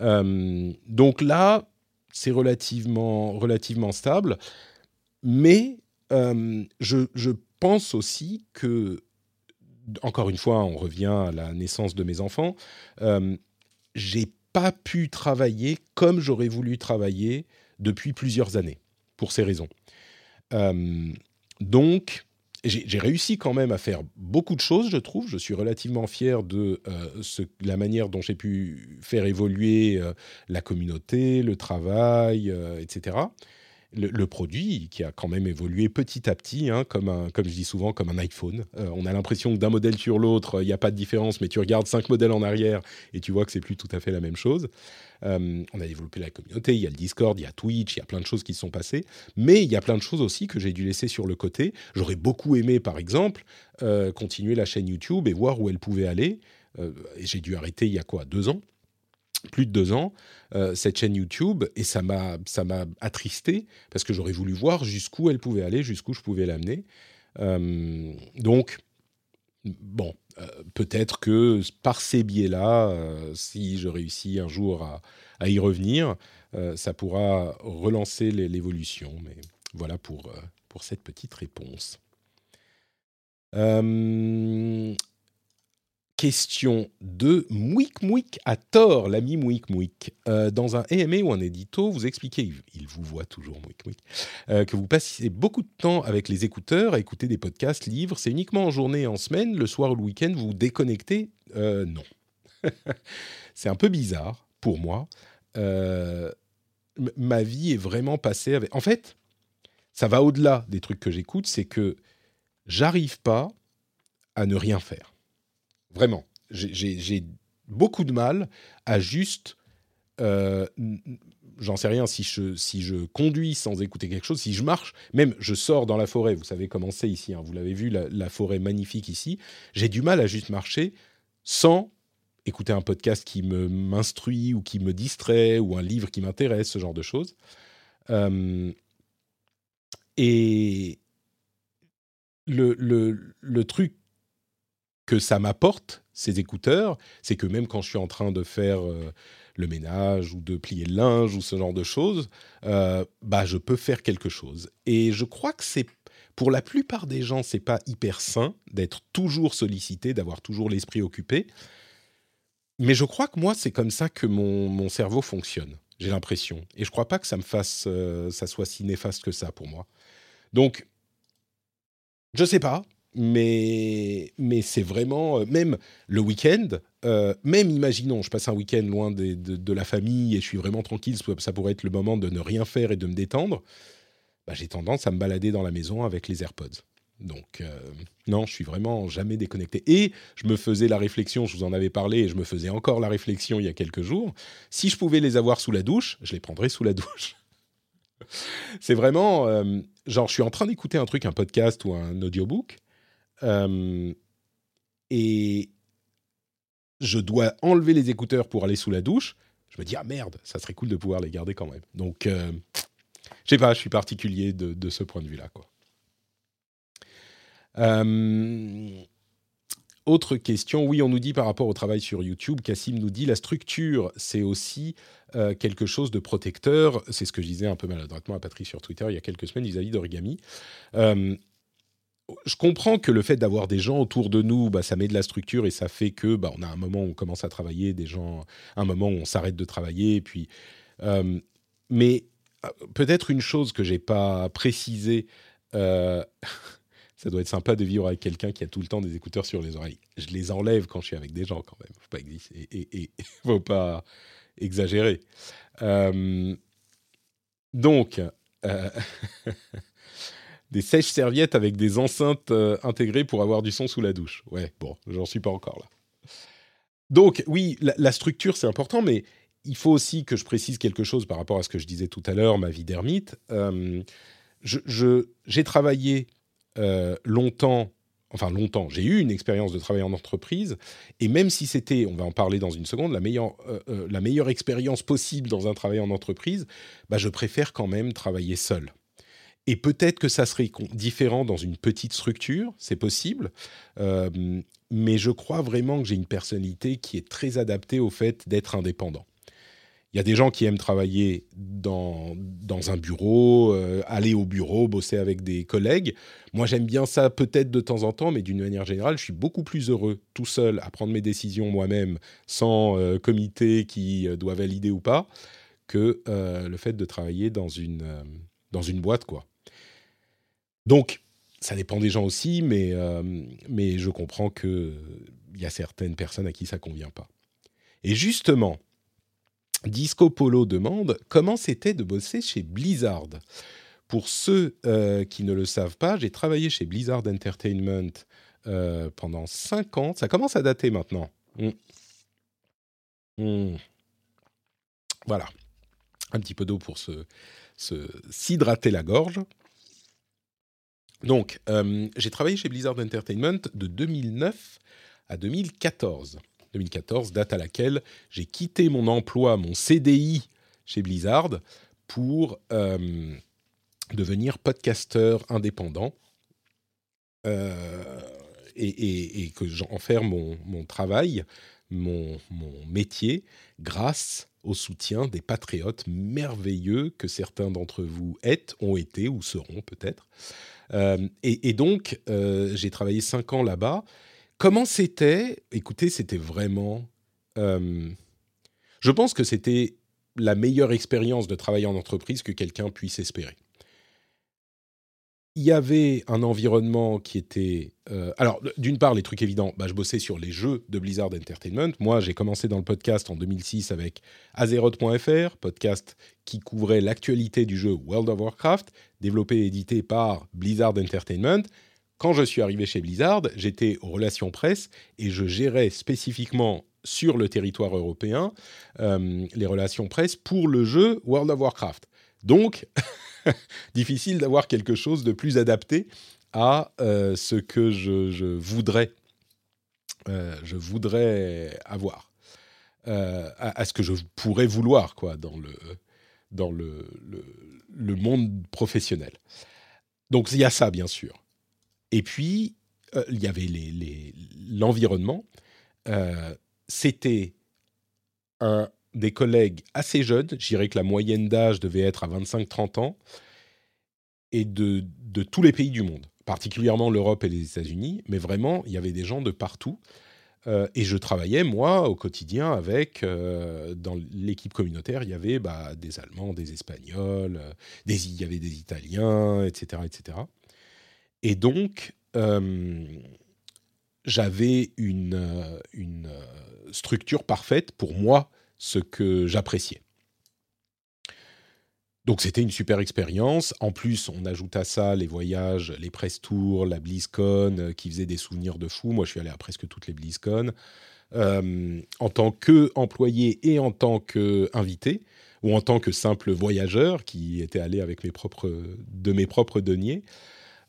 donc là, c'est relativement, relativement stable, mais je, je pense aussi que encore une fois, on revient à la naissance de mes enfants, euh, j'ai pas pu travailler comme j'aurais voulu travailler depuis plusieurs années, pour ces raisons. Euh, donc, j'ai réussi quand même à faire beaucoup de choses, je trouve. Je suis relativement fier de euh, la manière dont j'ai pu faire évoluer euh, la communauté, le travail, etc le, produit qui a quand même évolué petit à petit, hein, comme, je dis souvent, comme un iPhone. Euh, on a l'impression que d'un modèle sur l'autre, il n'y a pas de différence, mais tu regardes cinq modèles en arrière et tu vois que c'est plus tout à fait la même chose. Euh, on a développé la communauté, il y a le Discord, il y a Twitch, il y a plein de choses qui sont passées, mais il y a plein de choses aussi que j'ai dû laisser sur le côté. J'aurais beaucoup aimé, par exemple, euh, continuer la chaîne YouTube et voir où elle pouvait aller. j'ai dû arrêter il y a quoi, deux ans? Plus de deux ans euh, cette chaîne YouTube et ça m'a ça m'a attristé parce que j'aurais voulu voir jusqu'où elle pouvait aller, jusqu'où je pouvais l'amener. Euh, donc bon, euh, peut-être que par ces biais-là, si je réussis un jour à, y revenir, ça pourra relancer l'évolution. Mais voilà pour pour cette petite réponse question de Mouik Mouik à tort, l'ami Mouik Mouik. Euh, dans un AMA ou un édito, vous expliquez, il vous voit toujours Mouik Mouik, euh, que vous passez beaucoup de temps avec les écouteurs à écouter des podcasts, livres. C'est uniquement en journée et en semaine, le soir ou le week-end, vous vous déconnectez euh, Non. C'est un peu bizarre pour moi. ma vie est vraiment passée avec... En fait, ça va au-delà des trucs que j'écoute, c'est que j'arrive pas à ne rien faire Vraiment. J'ai beaucoup de mal à juste. Euh, j'en sais rien si je, si je conduis sans écouter quelque chose, si je marche, même je sors dans la forêt, vous savez comment c'est ici, hein, vous l'avez vu, la, forêt magnifique ici, j'ai du mal à juste marcher sans écouter un podcast qui m'instruit ou qui me distrait ou un livre qui m'intéresse, ce genre de choses. Euh, et le, le, le, truc que ça m'apporte, ces écouteurs, c'est que même quand je suis en train de faire euh, le ménage ou de plier le linge ou ce genre de choses, euh, bah je peux faire quelque chose. Et je crois que c'est pour la plupart des gens, c'est pas hyper sain d'être toujours sollicité, d'avoir toujours l'esprit occupé. Mais je crois que moi, c'est comme ça que mon, mon cerveau fonctionne. J'ai l'impression. Et je crois pas que ça me fasse, euh, ça soit si néfaste que ça pour moi. Donc, je sais pas mais, mais c'est vraiment, euh, même le week-end, euh, même imaginons, je passe un week-end loin de, de, la famille et je suis vraiment tranquille, ça pourrait être le moment de ne rien faire et de me détendre, bah, j'ai tendance à me balader dans la maison avec les AirPods. Donc, euh, non, je suis vraiment jamais déconnecté. Et je me faisais la réflexion, je vous en avais parlé, et je me faisais encore la réflexion il y a quelques jours. Si je pouvais les avoir sous la douche, je les prendrais sous la douche. C'est vraiment, genre, je suis en train d'écouter un truc, un podcast ou un audiobook, euh, et je dois enlever les écouteurs pour aller sous la douche. Je me dis, ah merde, ça serait cool de pouvoir les garder quand même. Donc, euh, je sais pas, je suis particulier de, ce point de vue-là. Euh, autre question, oui, on nous dit par rapport au travail sur YouTube, Cassim nous dit la structure, c'est aussi euh, quelque chose de protecteur. C'est ce que je disais un peu maladroitement à Patrick sur Twitter il y a quelques semaines vis-à-vis d'Origami. Je comprends que le fait d'avoir des gens autour de nous, bah, ça met de la structure et ça fait que bah, on a un moment où on commence à travailler, des gens, un moment où on s'arrête de travailler. Puis, euh, mais euh, peut-être une chose que j'ai pas précisée, euh, ça doit être sympa de vivre avec quelqu'un qui a tout le temps des écouteurs sur les oreilles. Je les enlève quand je suis avec des gens quand même. Faut pas faut pas exagérer. donc. des sèches-serviettes avec des enceintes euh, intégrées pour avoir du son sous la douche. Ouais, bon, j'en suis pas encore là. Donc, oui, la, structure, c'est important, mais il faut aussi que je précise quelque chose par rapport à ce que je disais tout à l'heure, ma vie d'ermite. Euh, j'ai travaillé euh, longtemps, enfin longtemps, j'ai eu une expérience de travail en entreprise, et même si c'était, on va en parler dans une seconde, la meilleure, meilleure expérience possible dans un travail en entreprise, bah, je préfère quand même travailler seul. Et peut-être que ça serait différent dans une petite structure, c'est possible. Euh, mais je crois vraiment que j'ai une personnalité qui est très adaptée au fait d'être indépendant. Il y a des gens qui aiment travailler dans, dans un bureau, euh, aller au bureau, bosser avec des collègues. Moi, j'aime bien ça peut-être de temps en temps, mais d'une manière générale, je suis beaucoup plus heureux tout seul à prendre mes décisions moi-même, sans euh, comité qui doit valider ou pas, que le fait de travailler dans une, dans une boîte, quoi. Donc, ça dépend des gens aussi, mais, euh, mais je comprends qu'il y a certaines personnes à qui ça convient pas. Et justement, Disco Polo demande comment c'était de bosser chez Blizzard. Pour ceux euh, qui ne le savent pas, j'ai travaillé chez Blizzard Entertainment euh, pendant 5 ans. Ça commence à dater maintenant. Hmm. Hmm. Voilà. Un petit peu d'eau pour se, s'hydrater la gorge. Donc, euh, j'ai travaillé chez Blizzard Entertainment de 2009 à 2014. 2014, date à laquelle j'ai quitté mon emploi, mon CDI chez Blizzard, pour euh, devenir podcasteur indépendant euh, et, que j'en faire mon, travail, mon, mon, métier, grâce au soutien des patriotes merveilleux que certains d'entre vous êtes, ont été ou seront peut-être. Euh, et, donc, euh, j'ai travaillé cinq ans là-bas. Comment c'était Écoutez, c'était vraiment... Euh, je pense que c'était la meilleure expérience de travailler en entreprise que quelqu'un puisse espérer il y avait un environnement qui était... Euh, alors, d'une part, les trucs évidents, bah, je bossais sur les jeux de Blizzard Entertainment. Moi, j'ai commencé dans le podcast en 2006 avec Azeroth.fr, podcast qui couvrait l'actualité du jeu World of Warcraft, développé et édité par Blizzard Entertainment. Quand je suis arrivé chez Blizzard, j'étais aux relations presse et je gérais spécifiquement sur le territoire européen euh, les relations presse pour le jeu World of Warcraft. Donc, difficile d'avoir quelque chose de plus adapté à euh, ce que je, voudrais, euh, je voudrais avoir, euh, à, ce que je pourrais vouloir quoi dans le dans le, le, monde professionnel. Donc il y a ça bien sûr. Et puis il y avait l'environnement. C'était un des collègues assez jeunes, je dirais que la moyenne d'âge devait être à 25-30 ans, et de, de, tous les pays du monde, particulièrement l'Europe et les États-Unis, mais vraiment, il y avait des gens de partout. Euh, et je travaillais, moi, au quotidien avec, euh, dans l'équipe communautaire, il y avait bah, des Allemands, des Espagnols, euh, des, il y avait des Italiens, etc. etc. Et donc, j'avais une, une structure parfaite pour moi, ce que j'appréciais. Donc c'était une super expérience. En plus, on ajoute à ça les voyages, les press tours, la BlizzCon, euh, qui faisait des souvenirs de fou. Moi, je suis allé à presque toutes les BlizzCon. Euh, en tant qu'employé et en tant qu'invité, ou en tant que simple voyageur qui était allé avec mes propres, de mes propres deniers.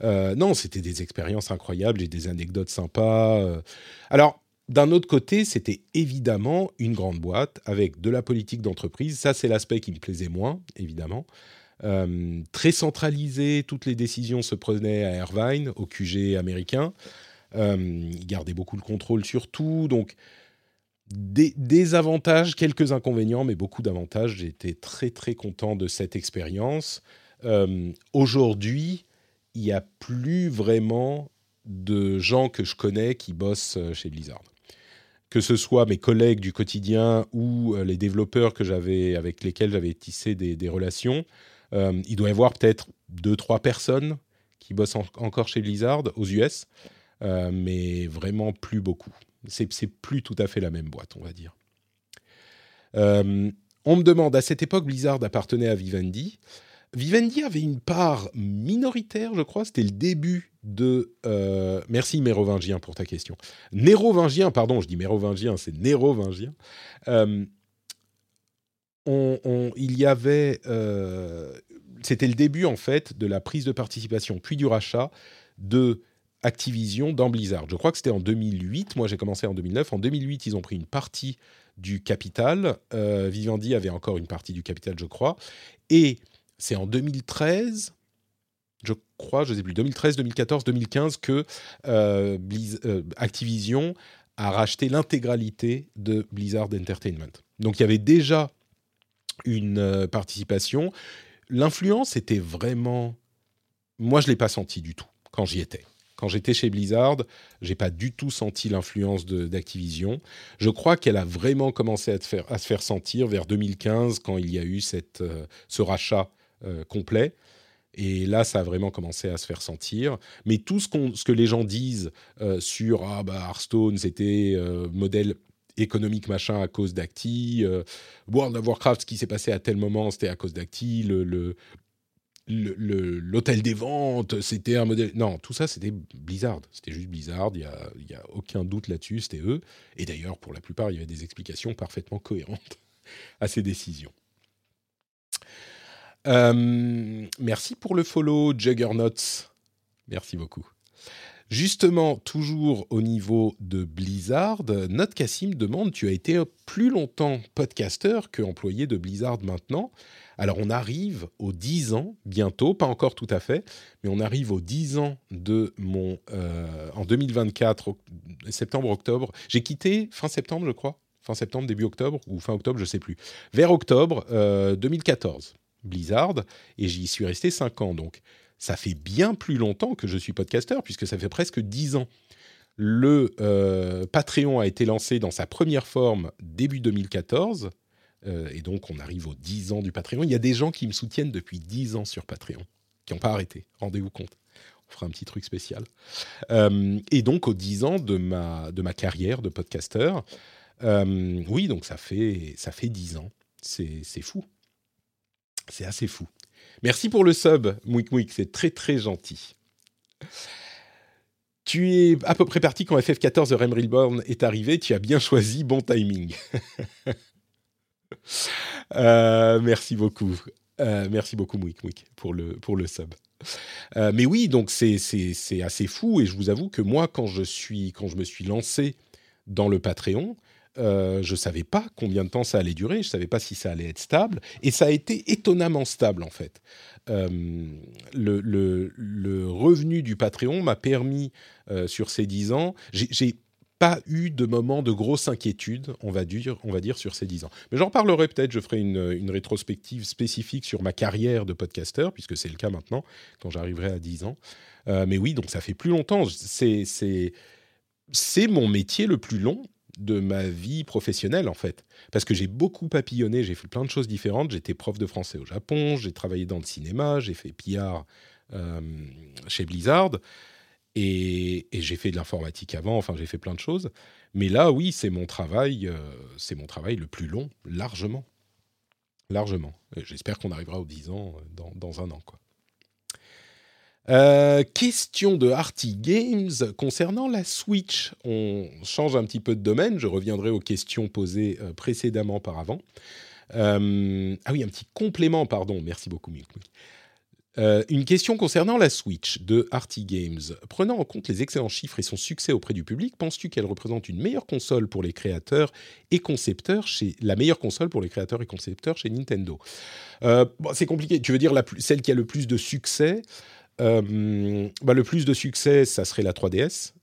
Euh, non, c'était des expériences incroyables, j'ai des anecdotes sympas. Alors, d'un autre côté, c'était évidemment une grande boîte avec de la politique d'entreprise. Ça, c'est l'aspect qui me plaisait moins, évidemment. Euh, très centralisé, toutes les décisions se prenaient à Irvine, au QG américain. Euh, ils gardaient beaucoup le contrôle sur tout. Donc, des, avantages, quelques inconvénients, mais beaucoup d'avantages. J'étais très, très content de cette expérience. Euh, aujourd'hui, il n'y a plus vraiment de gens que je connais qui bossent chez Blizzard que ce soit mes collègues du quotidien ou euh, les développeurs que j'avais avec lesquels j'avais tissé des, relations, euh, il doit y avoir peut-être deux trois personnes qui bossent encore chez Blizzard aux US, euh, mais vraiment plus beaucoup. C'est, plus tout à fait la même boîte, on va dire. on me demande à cette époque Blizzard appartenait à Vivendi. Vivendi avait une part minoritaire, je crois. C'était le début de. Euh, merci Mérovingien pour ta question. Nérovingien, pardon, je dis Mérovingien, c'est Nérovingien. Euh, il y avait. Euh, c'était le début, en fait, de la prise de participation, puis du rachat de Activision dans Blizzard. Je crois que c'était en 2008. Moi, j'ai commencé en 2009. En 2008, ils ont pris une partie du capital. Vivendi avait encore une partie du capital, je crois. Et c'est en 2013, je crois, je ne sais plus, 2013, 2014, 2015, que euh, euh, Activision a racheté l'intégralité de Blizzard Entertainment. Donc il y avait déjà une euh, participation. L'influence était vraiment... Moi, je ne l'ai pas senti du tout quand j'y étais. Quand j'étais chez Blizzard, j'ai pas du tout senti l'influence d'Activision. Je crois qu'elle a vraiment commencé à, se faire sentir vers 2015 quand il y a eu ce rachat euh, complet. Et là, ça a vraiment commencé à se faire sentir. Mais tout ce, ce que les gens disent euh, sur ah bah Hearthstone, c'était euh, modèle économique machin à cause d'Acti, World of Warcraft, ce qui s'est passé à tel moment, c'était à cause d'Acti, le, le l'hôtel des ventes, c'était un modèle. Non, tout ça, c'était Blizzard. C'était juste Blizzard, il n'y a, a aucun doute là-dessus, c'était eux. Et d'ailleurs, pour la plupart, il y avait des explications parfaitement cohérentes à ces décisions. Euh, merci pour le follow, Juggernauts. Merci beaucoup. Justement, toujours au niveau de Blizzard, Note Cassim demande Tu as été plus longtemps podcasteur que employé de Blizzard maintenant. Alors, on arrive aux 10 ans, bientôt, pas encore tout à fait, mais on arrive aux 10 ans de mon. Euh, en 2024, septembre-octobre. J'ai quitté fin septembre, je crois. Fin septembre, début octobre, ou fin octobre, je ne sais plus. Vers octobre 2014. Euh, Blizzard et j'y suis resté 5 ans. Donc ça fait bien plus longtemps que je suis podcasteur puisque ça fait presque 10 ans. Le euh, Patreon a été lancé dans sa première forme début 2014 euh, et donc on arrive aux 10 ans du Patreon. Il y a des gens qui me soutiennent depuis 10 ans sur Patreon qui n'ont pas arrêté. Rendez-vous compte. On fera un petit truc spécial. Euh, et donc aux 10 ans de ma, de ma carrière de podcasteur, oui, donc ça fait, ça fait 10 ans. C'est fou. C'est assez fou. Merci pour le sub, Mouik Mouik, c'est très très gentil. Tu es à peu près parti quand FF14 de Rem Reborn est arrivé, tu as bien choisi, bon timing. Euh, merci beaucoup. Euh, merci beaucoup, Mouik Mouik, pour le, pour le sub. Euh, mais oui, donc c'est assez fou, et je vous avoue que moi, quand je, suis, quand je me suis lancé dans le Patreon, euh, je ne savais pas combien de temps ça allait durer, je ne savais pas si ça allait être stable, et ça a été étonnamment stable en fait. Euh, le, revenu du Patreon m'a permis, euh, sur ces 10 ans, j'ai pas eu de moment de grosse inquiétude, on va dire, on va dire sur ces dix ans. Mais j'en parlerai peut-être, je ferai une, rétrospective spécifique sur ma carrière de podcasteur, puisque c'est le cas maintenant, quand j'arriverai à 10 ans. Mais oui, donc ça fait plus longtemps. C'est mon métier le plus long de ma vie professionnelle, en fait. Parce que j'ai beaucoup papillonné, j'ai fait plein de choses différentes. J'étais prof de français au Japon, j'ai travaillé dans le cinéma, j'ai fait PR euh, chez Blizzard. Et, j'ai fait de l'informatique avant, enfin j'ai fait plein de choses. Mais là, oui, c'est mon travail, euh, c'est mon travail le plus long, largement, largement. J'espère qu'on arrivera aux 10 ans euh, dans, dans un an, quoi. Euh, question de Arty Games concernant la Switch. On change un petit peu de domaine. Je reviendrai aux questions posées précédemment par avant. ah oui, un petit complément, pardon. Merci beaucoup, Milk. Euh, une question concernant la Switch de Arty Games. Prenant en compte les excellents chiffres et son succès auprès du public, penses-tu qu'elle représente une meilleure console pour les créateurs et concepteurs chez la meilleure console pour les créateurs et concepteurs chez Nintendo? Euh, C'est compliqué. Tu veux dire celle qui a le plus de succès? Euh, bah, Le plus de succès, ça serait la 3DS.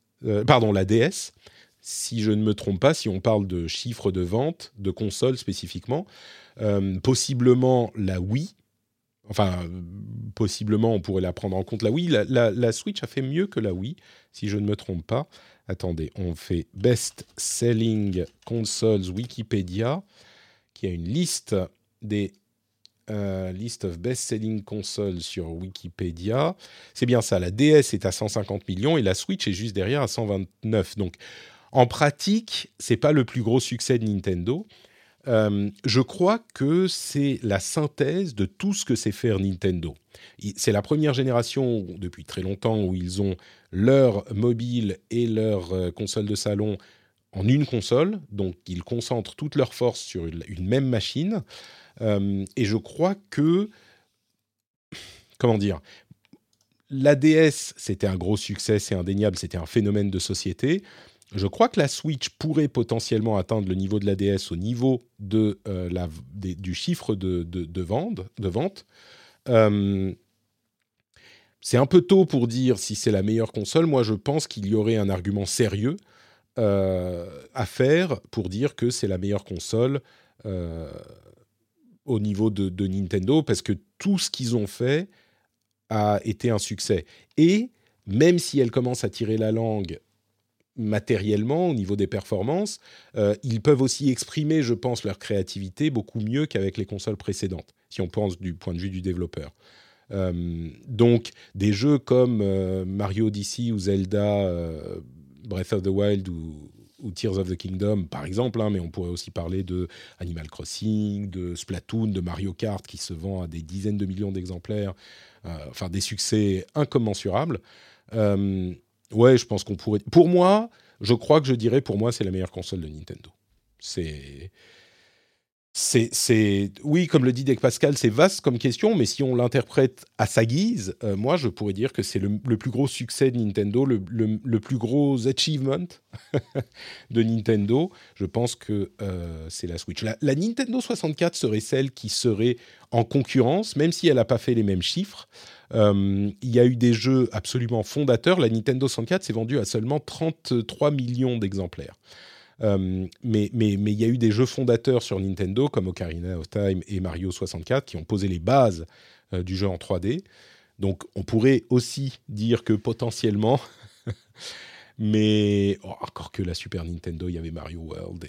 pardon, la DS. Si je ne me trompe pas, si on parle de chiffres de vente de consoles spécifiquement, possiblement la Wii Enfin, possiblement, on pourrait la prendre en compte. La Wii, la, Switch a fait mieux que la Wii, si je ne me trompe pas. Attendez, on fait Best Selling Consoles Wikipédia, qui a une liste des euh, list of best-selling consoles sur Wikipédia. C'est bien ça. La DS est à 150 millions et la Switch est juste derrière à 129. Donc, en pratique, c'est pas le plus gros succès de Nintendo. Euh, je crois que c'est la synthèse de tout ce que sait faire Nintendo. C'est la première génération depuis très longtemps où ils ont leur mobile et leur euh, console de salon en une console, donc ils concentrent toute leur force sur une, même machine. Euh, et je crois que, comment dire, la DS, c'était un gros succès, c'est indéniable, c'était un phénomène de société. Je crois que la Switch pourrait potentiellement atteindre le niveau de la DS au niveau de, euh, du chiffre de, de, vente. De vente. Euh, c'est un peu tôt pour dire si c'est la meilleure console. Moi, je pense qu'il y aurait un argument sérieux à faire pour dire que c'est la meilleure console au niveau de, Nintendo, parce que tout ce qu'ils ont fait a été un succès. Et même si elle commence à tirer la langue matériellement, au niveau des performances, euh, ils peuvent aussi exprimer, je pense, leur créativité beaucoup mieux qu'avec les consoles précédentes, si on pense du point de vue du développeur. Euh, donc, des jeux comme euh, Mario Odyssey ou Zelda Breath of the Wild ou, Tears of the Kingdom, par exemple, hein, mais on pourrait aussi parler de Animal Crossing, de Splatoon, de Mario Kart qui se vend à des dizaines de millions d'exemplaires, enfin des succès incommensurables. Ouais, je pense qu'on pourrait. Pour moi, je crois que je dirais pour moi, c'est la meilleure console de Nintendo. C'est. C'est, oui, comme le dit Dec Pascal, c'est vaste comme question, mais si on l'interprète à sa guise, euh, moi, je pourrais dire que c'est le, plus gros succès de Nintendo, le, plus gros achievement de Nintendo. Je pense que euh, c'est la Switch. La, la, Nintendo 64 serait celle qui serait en concurrence, même si elle n'a pas fait les mêmes chiffres. Euh, il y a eu des jeux absolument fondateurs. La Nintendo 64 s'est vendue à seulement 33 millions d'exemplaires. Euh, mais, mais, mais il y a eu des jeux fondateurs sur Nintendo comme Ocarina of Time et Mario 64 qui ont posé les bases euh, du jeu en 3D. Donc on pourrait aussi dire que potentiellement, mais oh, encore que la Super Nintendo, il y avait Mario World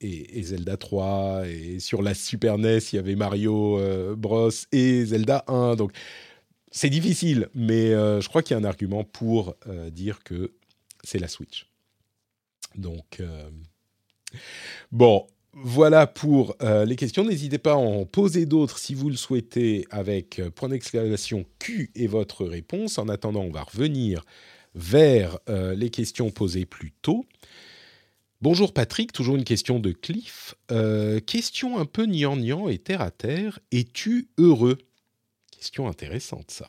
et, Zelda 3, et sur la Super NES, il y avait Mario Bros et Zelda 1. Donc c'est difficile, mais euh, je crois qu'il y a un argument pour euh, dire que c'est la Switch. Donc, euh, bon, voilà pour les questions. N'hésitez pas à en poser d'autres si vous le souhaitez avec point d'exclamation Q et votre réponse. En attendant, on va revenir vers les questions posées plus tôt. Bonjour Patrick, toujours une question de Cliff. question un peu gnangnan et terre à terre. Es-tu heureux? Question intéressante, ça.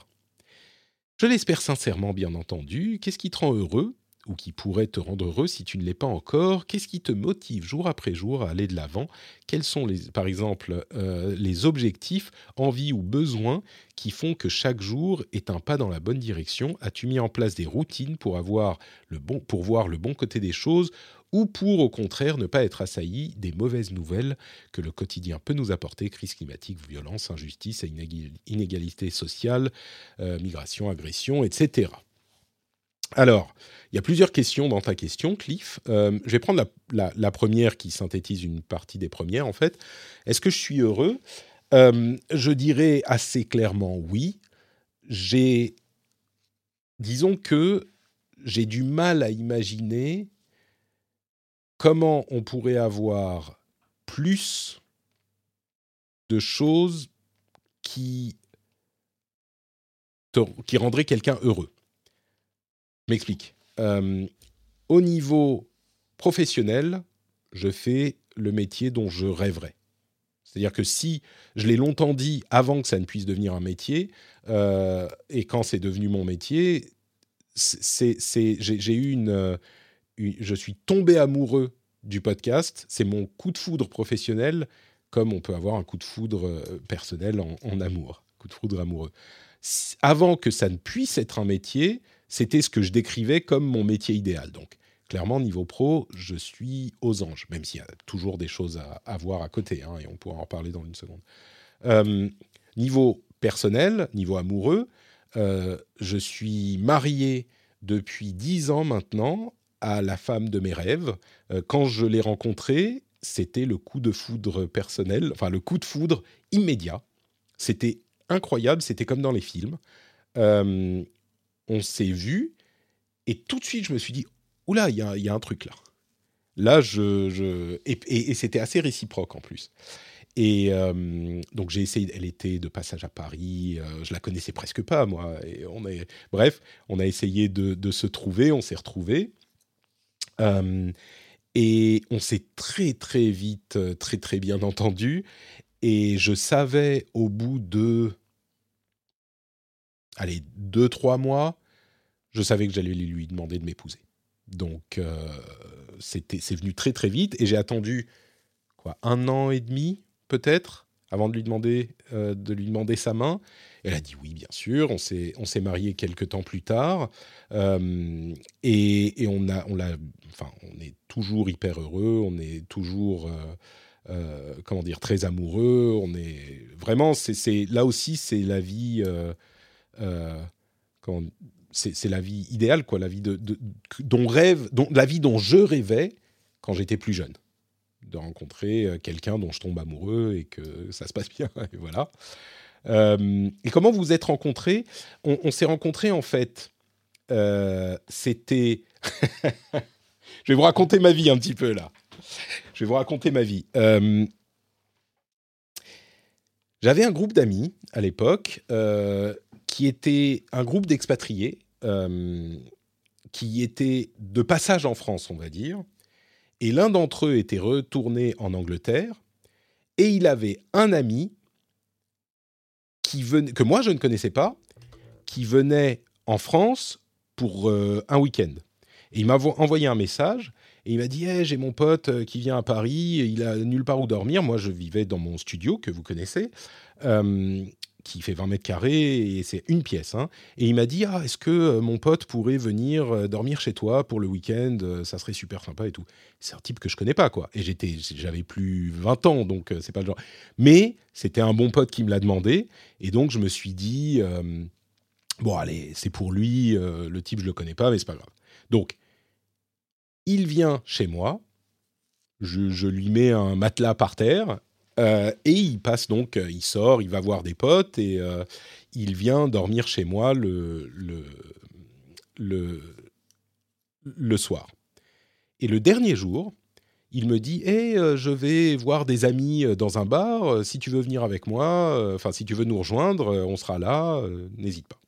Je l'espère sincèrement, bien entendu. Qu'est-ce qui te rend heureux? Ou qui pourrait te rendre heureux si tu ne l'es pas encore. Qu'est-ce qui te motive jour après jour à aller de l'avant? Quels sont, par exemple, euh, les objectifs, envies ou besoins qui font que chaque jour est un pas dans la bonne direction? As-tu mis en place des routines pour, avoir le bon, voir le bon côté des choses ou pour au contraire ne pas être assailli des mauvaises nouvelles que le quotidien peut nous apporter, crise climatique, violence, injustice, inégalité sociale, euh, migration, agression, etc. Alors, il y a plusieurs questions dans ta question, Cliff. Euh, je vais prendre la, première qui synthétise une partie des premières, en fait. Est-ce que je suis heureux? Euh, Je dirais assez clairement oui. J'ai, disons que j'ai du mal à imaginer comment on pourrait avoir plus de choses qui, qui rendraient quelqu'un heureux. M'explique. Euh, au niveau professionnel, je fais le métier dont je rêverais. C'est-à-dire que si je l'ai longtemps dit avant que ça ne puisse devenir un métier, euh, et quand c'est devenu mon métier, c'est, j'ai eu une, je suis tombé amoureux du podcast. C'est mon coup de foudre professionnel, comme on peut avoir un coup de foudre euh, personnel en, amour, coup de foudre amoureux. Avant que ça ne puisse être un métier, c'était ce que je décrivais comme mon métier idéal. Donc, clairement, niveau pro, je suis aux anges, même s'il y a toujours des choses à, voir à côté, hein, et on pourra en parler dans une seconde. Euh, niveau personnel, niveau amoureux, euh, je suis marié depuis dix ans maintenant à la femme de mes rêves. Euh, quand je l'ai rencontrée, c'était le coup de foudre personnel, enfin le coup de foudre immédiat. C'était incroyable, c'était comme dans les films. On s'est vu et tout de suite je me suis dit, oula, il y, y, a un truc là. Là, je, et c'était assez réciproque en plus. Et euh, donc j'ai essayé, elle était de passage à Paris, euh, je la connaissais presque pas moi. Et on est, bref, on a essayé de, se trouver, on s'est retrouvés. Euh, et on s'est très très vite, très très bien entendu. Et je savais au bout de, allez, deux, trois mois, je savais que j'allais lui demander de m'épouser. Donc c'était, c'est venu très très vite et j'ai attendu quoi, un an et demi peut-être, avant de lui demander, euh, de lui demander sa main. Elle a dit oui, bien sûr. On s'est, on s'est marié quelques temps plus tard. Euh, et, on, a, on, enfin, on est toujours hyper heureux. On est toujours, euh, comment dire, très amoureux. On est vraiment, c'est, là aussi, c'est la vie. C'est, la vie idéale, quoi, la vie dont rêve, dont, la vie dont je rêvais quand j'étais plus jeune de rencontrer euh, quelqu'un dont je tombe amoureux et que ça se passe bien. Et voilà. Euh, et comment vous vous êtes rencontrés? On, s'est rencontrés en fait. Euh, c'était. je vais vous raconter ma vie un petit peu là. Je vais vous raconter ma vie. J'avais un groupe d'amis à l'époque qui était un groupe d'expatriés qui était de passage en France, on va dire, et l'un d'entre eux était retourné en Angleterre, et il avait un ami qui venait, que moi je ne connaissais pas, qui venait en France pour euh, un week-end. Et il m'a envoyé un message et il m'a dit hey, J'ai mon pote euh, qui vient à Paris, il a nulle part où dormir. Moi, je vivais dans mon studio que vous connaissez. Euh, qui fait 20 mètres carrés et c'est une pièce. Hein. Et il m'a dit ah, est-ce que euh, mon pote pourrait venir euh, dormir chez toi pour le week-end euh, Ça serait super sympa et tout. C'est un type que je connais pas quoi. Et j'étais, j'avais plus 20 ans donc c'est pas le genre. Mais c'était un bon pote qui me l'a demandé et donc je me suis dit bon allez c'est pour lui. le type je le connais pas mais c'est pas grave. Donc il vient chez moi. je lui mets un matelas par terre euh, et il passe donc, euh, il sort, il va voir des potes et euh, il vient dormir chez moi le, soir. Et le dernier jour, il me dit hey, je vais voir des amis dans un bar, si tu veux venir avec moi, enfin, si tu veux nous rejoindre, on sera là, n'hésite pas.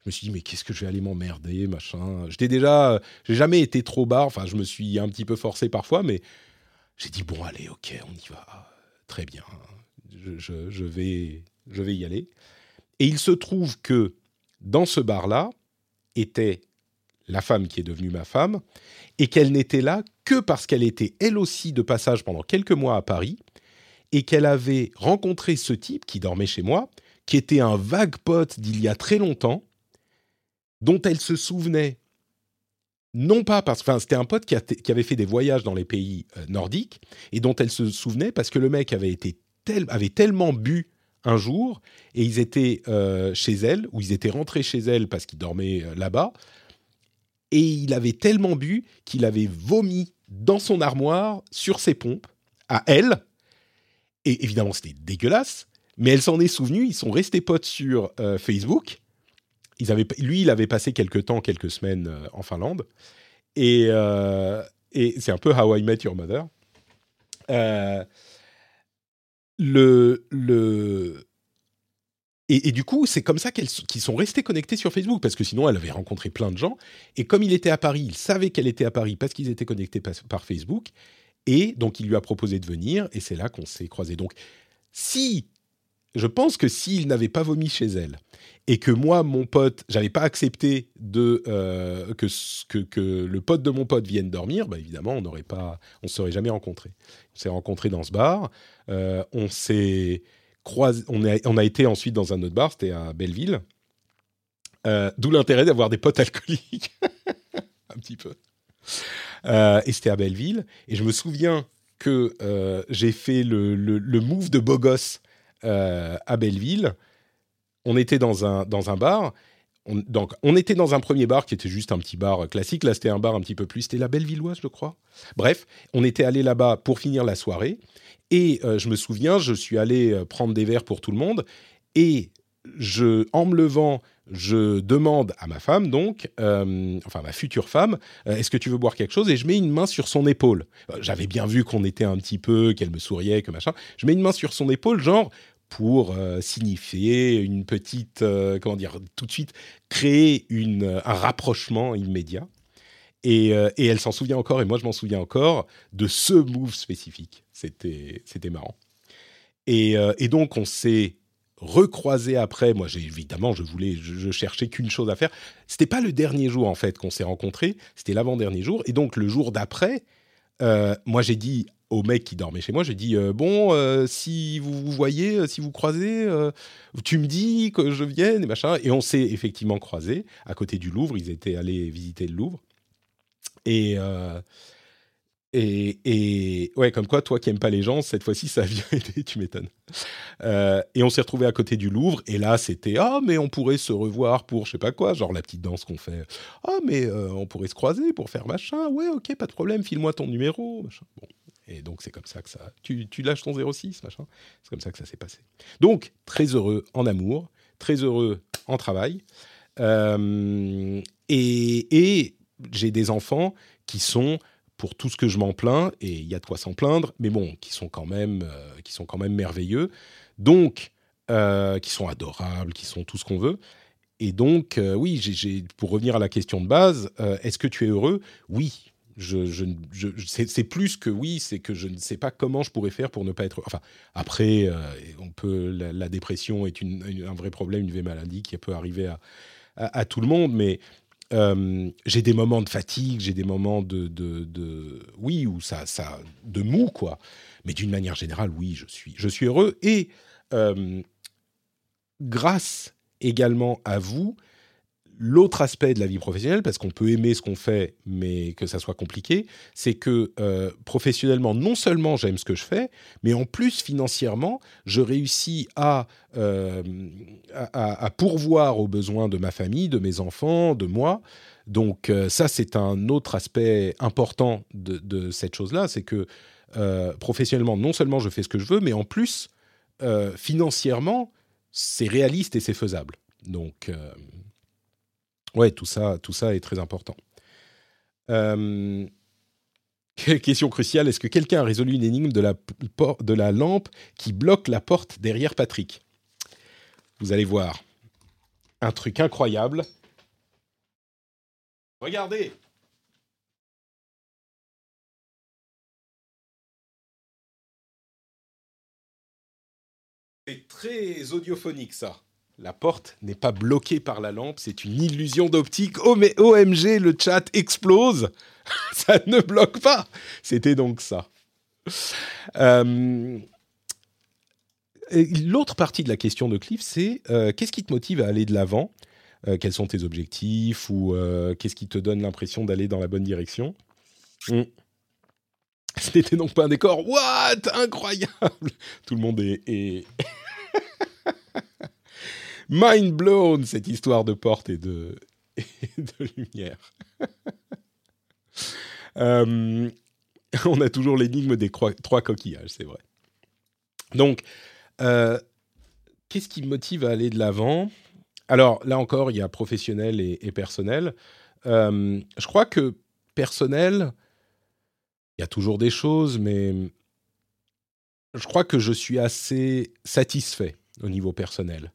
Je me suis dit, mais qu'est-ce que je vais aller m'emmerder, machin. J'étais déjà, j'ai jamais été trop bar, enfin, je me suis un petit peu forcé parfois, mais j'ai dit, bon, allez, ok, on y va très bien, je, vais, je vais y aller. Et il se trouve que dans ce bar-là était la femme qui est devenue ma femme, et qu'elle n'était là que parce qu'elle était elle aussi de passage pendant quelques mois à Paris, et qu'elle avait rencontré ce type qui dormait chez moi, qui était un vague pote d'il y a très longtemps, dont elle se souvenait non pas parce que c'était un pote qui, avait fait des voyages dans les pays euh, nordiques et dont elle se souvenait parce que le mec avait été avait tellement bu un jour et ils étaient euh, chez elle ou ils étaient rentrés chez elle parce qu'ils dormaient euh, là-bas et il avait tellement bu qu'il avait vomi dans son armoire sur ses pompes à elle et évidemment c'était dégueulasse mais elle s'en est souvenue ils sont restés potes sur Facebook lui, il avait passé quelques temps, quelques semaines euh, en Finlande. Et, euh, et c'est un peu How I Met Your Mother. Euh, le, le, et, du coup, c'est comme ça qu'ils sont restés connectés sur Facebook, parce que sinon, elle avait rencontré plein de gens. Et comme il était à Paris, il savait qu'elle était à Paris parce qu'ils étaient connectés par, Facebook. Et donc, il lui a proposé de venir, et c'est là qu'on s'est croisés. Donc, si je pense que s'il n'avait pas vomi chez elle et que moi, mon pote, j'avais pas accepté de euh, que, que, le pote de mon pote vienne dormir, bah évidemment, on n'aurait pas, serait jamais rencontrés. On s'est rencontrés dans ce bar, euh, on s'est croisé, on a, été ensuite dans un autre bar, c'était à Belleville. Euh, d'où l'intérêt d'avoir des potes alcooliques, un petit peu. et c'était à Belleville. Et je me souviens que j'ai fait le, le, move de beau gosse euh, à Belleville. On était dans un, dans un bar. On, donc, on était dans un premier bar qui était juste un petit bar classique. Là, c'était un bar un petit peu plus. C'était la Bellevilloise, je crois. Bref, on était allé là-bas pour finir la soirée. Et euh, je me souviens, je suis allé euh, prendre des verres pour tout le monde. Et je, en me levant, je demande à ma femme, donc, euh, enfin ma future femme, euh, est-ce que tu veux boire quelque chose? Et je mets une main sur son épaule. Euh, j'avais bien vu qu'on était un petit peu, qu'elle me souriait, que machin. Je mets une main sur son épaule, genre pour signifier une petite, comment dire, tout de suite créer une, un rapprochement immédiat. Et, et elle s'en souvient encore, et moi je m'en souviens encore de ce move spécifique. C'était, c'était marrant. Et, et donc on s'est recroisé après. Moi, j'ai évidemment, je voulais, je, cherchais qu'une chose à faire. C'était pas le dernier jour en fait qu'on s'est rencontrés, c'était l'avant-dernier jour. Et donc le jour d'après, euh, moi j'ai dit au mec qui dormait chez moi, j'ai dit euh, bon, euh, si vous vous voyez, si vous croisez, tu me dis que je vienne et machin. Et on s'est effectivement croisés à côté du Louvre. Ils étaient allés visiter le Louvre. Et et, ouais, comme quoi, toi qui aimes pas les gens, cette fois-ci, ça a bien été, tu m'étonnes. Euh, et on s'est retrouvé à côté du Louvre, et là, c'était ah, mais on pourrait se revoir pour je sais pas quoi, genre la petite danse qu'on fait. Ah, mais euh, on pourrait se croiser pour faire machin. Ouais, ok, pas de problème, file-moi ton numéro. Bon. Et donc, c'est comme ça que ça. Tu, lâches ton 06, machin. C'est comme ça que ça s'est passé. Donc, très heureux en amour, très heureux en travail. Euh, et j'ai des enfants qui sont pour tout ce que je m'en plains, et il y a de quoi s'en plaindre, mais bon, qui sont quand même, euh, qui sont quand même merveilleux, donc euh, qui sont adorables, qui sont tout ce qu'on veut. Et donc, euh, oui, pour revenir à la question de base, est-ce que tu es heureux? Oui. Je, c'est, plus que oui, c'est que je ne sais pas comment je pourrais faire pour ne pas être. Enfin, après, on peut. La, dépression est un vrai problème, une vraie maladie qui peut arriver à, à tout le monde, mais euh, j'ai des moments de fatigue, j'ai des moments de, de, oui, ou ça, ça, de mou, quoi. Mais d'une manière générale, oui, je suis, je suis heureux. Et euh, grâce également à vous, l'autre aspect de la vie professionnelle, parce qu'on peut aimer ce qu'on fait, mais que ça soit compliqué, c'est que euh, professionnellement, non seulement j'aime ce que je fais, mais en plus financièrement, je réussis à, euh, à, pourvoir aux besoins de ma famille, de mes enfants, de moi. Donc euh, ça, c'est un autre aspect important de, de cette chose-là, c'est que professionnellement, non seulement je fais ce que je veux, mais en plus, financièrement, c'est réaliste et c'est faisable. Donc Ouais, tout ça, tout ça est très important. Euh, question cruciale, est-ce que quelqu'un a résolu une énigme de la, de la lampe qui bloque la porte derrière Patrick? Vous allez voir. Un truc incroyable. Regardez C'est très audiophonique ça. La porte n'est pas bloquée par la lampe, c'est une illusion d'optique. Oh mais OMG, le chat explose Ça ne bloque pas C'était donc ça. Euh, l'autre partie de la question de Cliff, c'est euh, qu'est-ce qui te motive à aller de l'avant? Quels sont tes objectifs ou qu'est-ce qui te donne l'impression d'aller dans la bonne direction? Hmm. Ce n'était donc pas un décor. What? Incroyable Tout le monde est... mind blown cette histoire de porte et de, lumière. Euh, on a toujours l'énigme des trois coquillages, c'est vrai. Donc, euh, qu'est-ce qui me motive à aller de l'avant? Alors, là encore, il y a professionnel et, personnel. Euh, je crois que personnel, il y a toujours des choses, mais je crois que je suis assez satisfait au niveau personnel.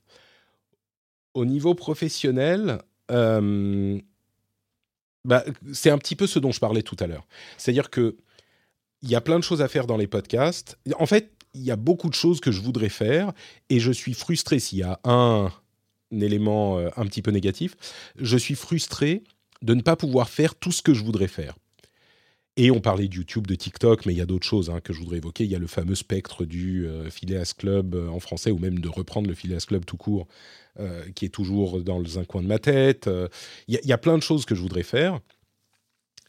Au niveau professionnel, euh, bah, c'est un petit peu ce dont je parlais tout à l'heure. C'est-à-dire que il y a plein de choses à faire dans les podcasts. En fait, il y a beaucoup de choses que je voudrais faire et je suis frustré s'il y a un, élément euh, un petit peu négatif. Je suis frustré de ne pas pouvoir faire tout ce que je voudrais faire. Et on parlait de YouTube, de TikTok, mais il y a d'autres choses hein, que je voudrais évoquer. Il y a le fameux spectre du euh, Phileas Club euh, en français, ou même de reprendre le Phileas Club tout court, qui est toujours dans un coin de ma tête. Il y, a plein de choses que je voudrais faire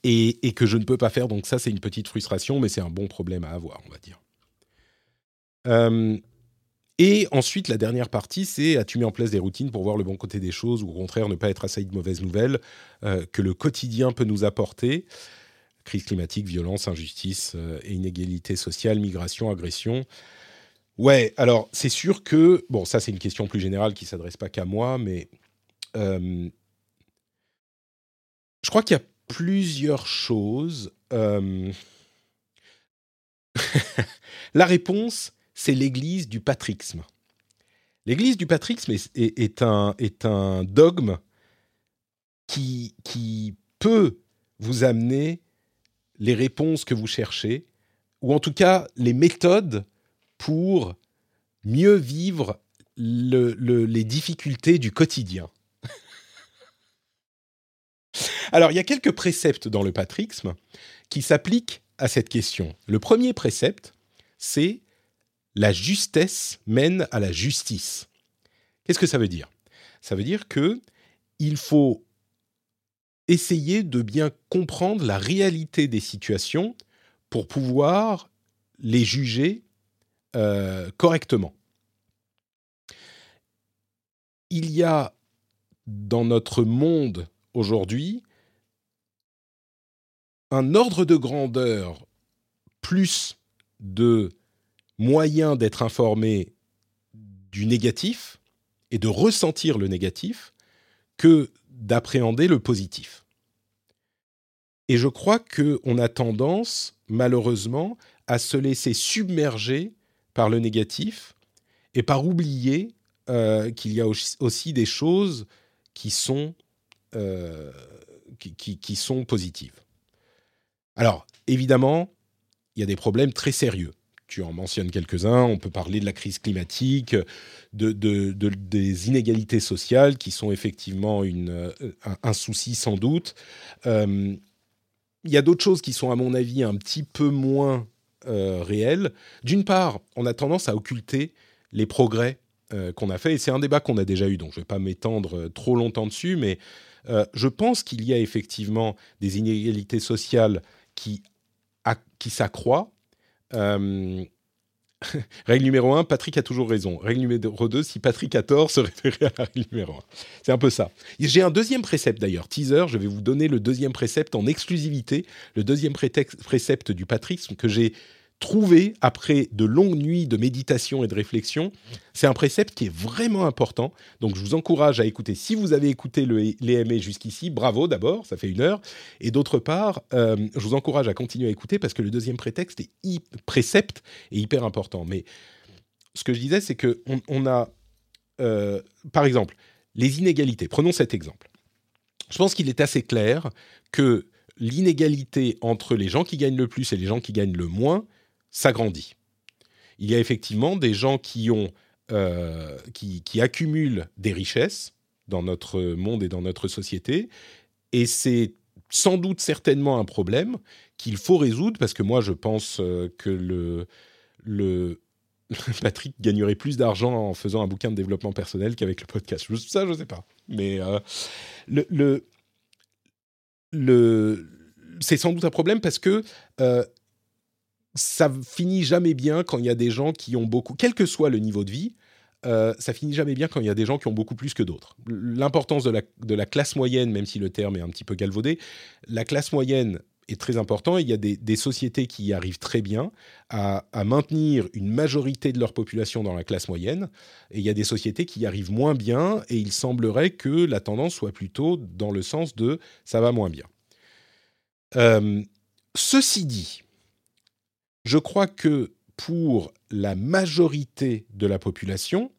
et, que je ne peux pas faire. Donc ça, c'est une petite frustration, mais c'est un bon problème à avoir, on va dire. et ensuite, la dernière partie, c'est as-tu mis en place des routines pour voir le bon côté des choses ou au contraire ne pas être assailli de mauvaises nouvelles que le quotidien peut nous apporter? Crise climatique, violence, injustice euh, et inégalité sociale, migration, agression. Ouais, alors c'est sûr que, bon, ça c'est une question plus générale qui s'adresse pas qu'à moi, mais euh, je crois qu'il y a plusieurs choses. Euh, la réponse, c'est l'église du patrixme. L'église du patrixme est, un, est un dogme qui, qui peut vous amener les réponses que vous cherchez, ou en tout cas les méthodes pour mieux vivre les difficultés du quotidien. Alors, il y a quelques préceptes dans le patrixme qui s'appliquent à cette question. Le premier précepte, c'est la justesse mène à la justice. Qu'est-ce que ça veut dire? Ça veut dire que il faut essayer de bien comprendre la réalité des situations pour pouvoir les juger euh, correctement. Il y a dans notre monde aujourd'hui un ordre de grandeur plus de moyens d'être informé du négatif et de ressentir le négatif que d'appréhender le positif. Et je crois qu'on a tendance, malheureusement, à se laisser submerger par le négatif et par oublier euh, qu'il y a aussi des choses qui sont, euh, qui, qui sont positives. Alors, évidemment, il y a des problèmes très sérieux tu en mentionnes quelques-uns. On peut parler de la crise climatique, de, des inégalités sociales qui sont effectivement une, euh, un, souci sans doute. Il y a d'autres choses qui sont, à mon avis, un petit peu moins euh, réelles. D'une part, on a tendance à occulter les progrès qu'on a faits, et c'est un débat qu'on a déjà eu, donc je ne vais pas m'étendre trop longtemps dessus, mais je pense qu'il y a effectivement des inégalités sociales qui, qui s'accroissent euh, règle numéro 1, Patrick a toujours raison. Règle numéro 2, si Patrick a tort, se référer à la règle numéro 1. C'est un peu ça. J'ai un deuxième précepte d'ailleurs, teaser, je vais vous donner le deuxième précepte en exclusivité, le deuxième précepte du Patrick que j'ai trouvé après de longues nuits de méditation et de réflexion. C'est un précepte qui est vraiment important. Donc, je vous encourage à écouter. Si vous avez écouté l'EMA jusqu'ici, bravo d'abord, ça fait une heure. Et d'autre part, euh, je vous encourage à continuer à écouter parce que le deuxième prétexte est précepte est hyper important. Mais ce que je disais, c'est que on, a, euh, par exemple, les inégalités. Prenons cet exemple. Je pense qu'il est assez clair que l'inégalité entre les gens qui gagnent le plus et les gens qui gagnent le moins s'agrandit. Il y a effectivement des gens qui, ont, euh, qui, accumulent des richesses dans notre monde et dans notre société, et c'est sans doute certainement un problème qu'il faut résoudre, parce que moi je pense euh, que le, Patrick gagnerait plus d'argent en faisant un bouquin de développement personnel qu'avec le podcast. Ça, je ne sais pas. Mais le, le, le c'est sans doute un problème parce que ça finit jamais bien quand il y a des gens qui ont beaucoup, quel que soit le niveau de vie, euh, ça finit jamais bien quand il y a des gens qui ont beaucoup plus que d'autres. L'importance de la, classe moyenne, même si le terme est un petit peu galvaudé, la classe moyenne est très important. Il y a des, sociétés qui arrivent très bien à, maintenir une majorité de leur population dans la classe moyenne, et il y a des sociétés qui y arrivent moins bien, et il semblerait que la tendance soit plutôt dans le sens de ça va moins bien. Euh, ceci dit, je crois que pour la majorité de la population,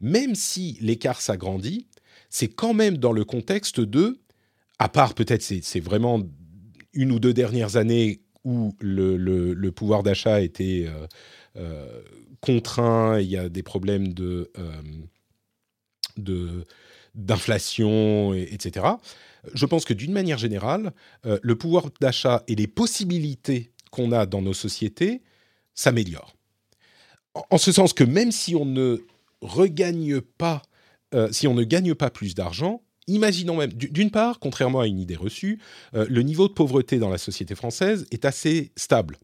même si l'écart s'agrandit, c'est quand même dans le contexte de, à part peut-être c'est vraiment une ou deux dernières années où le, pouvoir d'achat était euh, euh, contraint, il y a des problèmes de, euh, d'inflation, etc. Je pense que d'une manière générale, le pouvoir d'achat et les possibilités qu'on a dans nos sociétés s'améliorent. En, ce sens que même si on ne regagne pas, euh, si on ne gagne pas plus d'argent, imaginons même, d'une part, contrairement à une idée reçue, euh, le niveau de pauvreté dans la société française est assez stable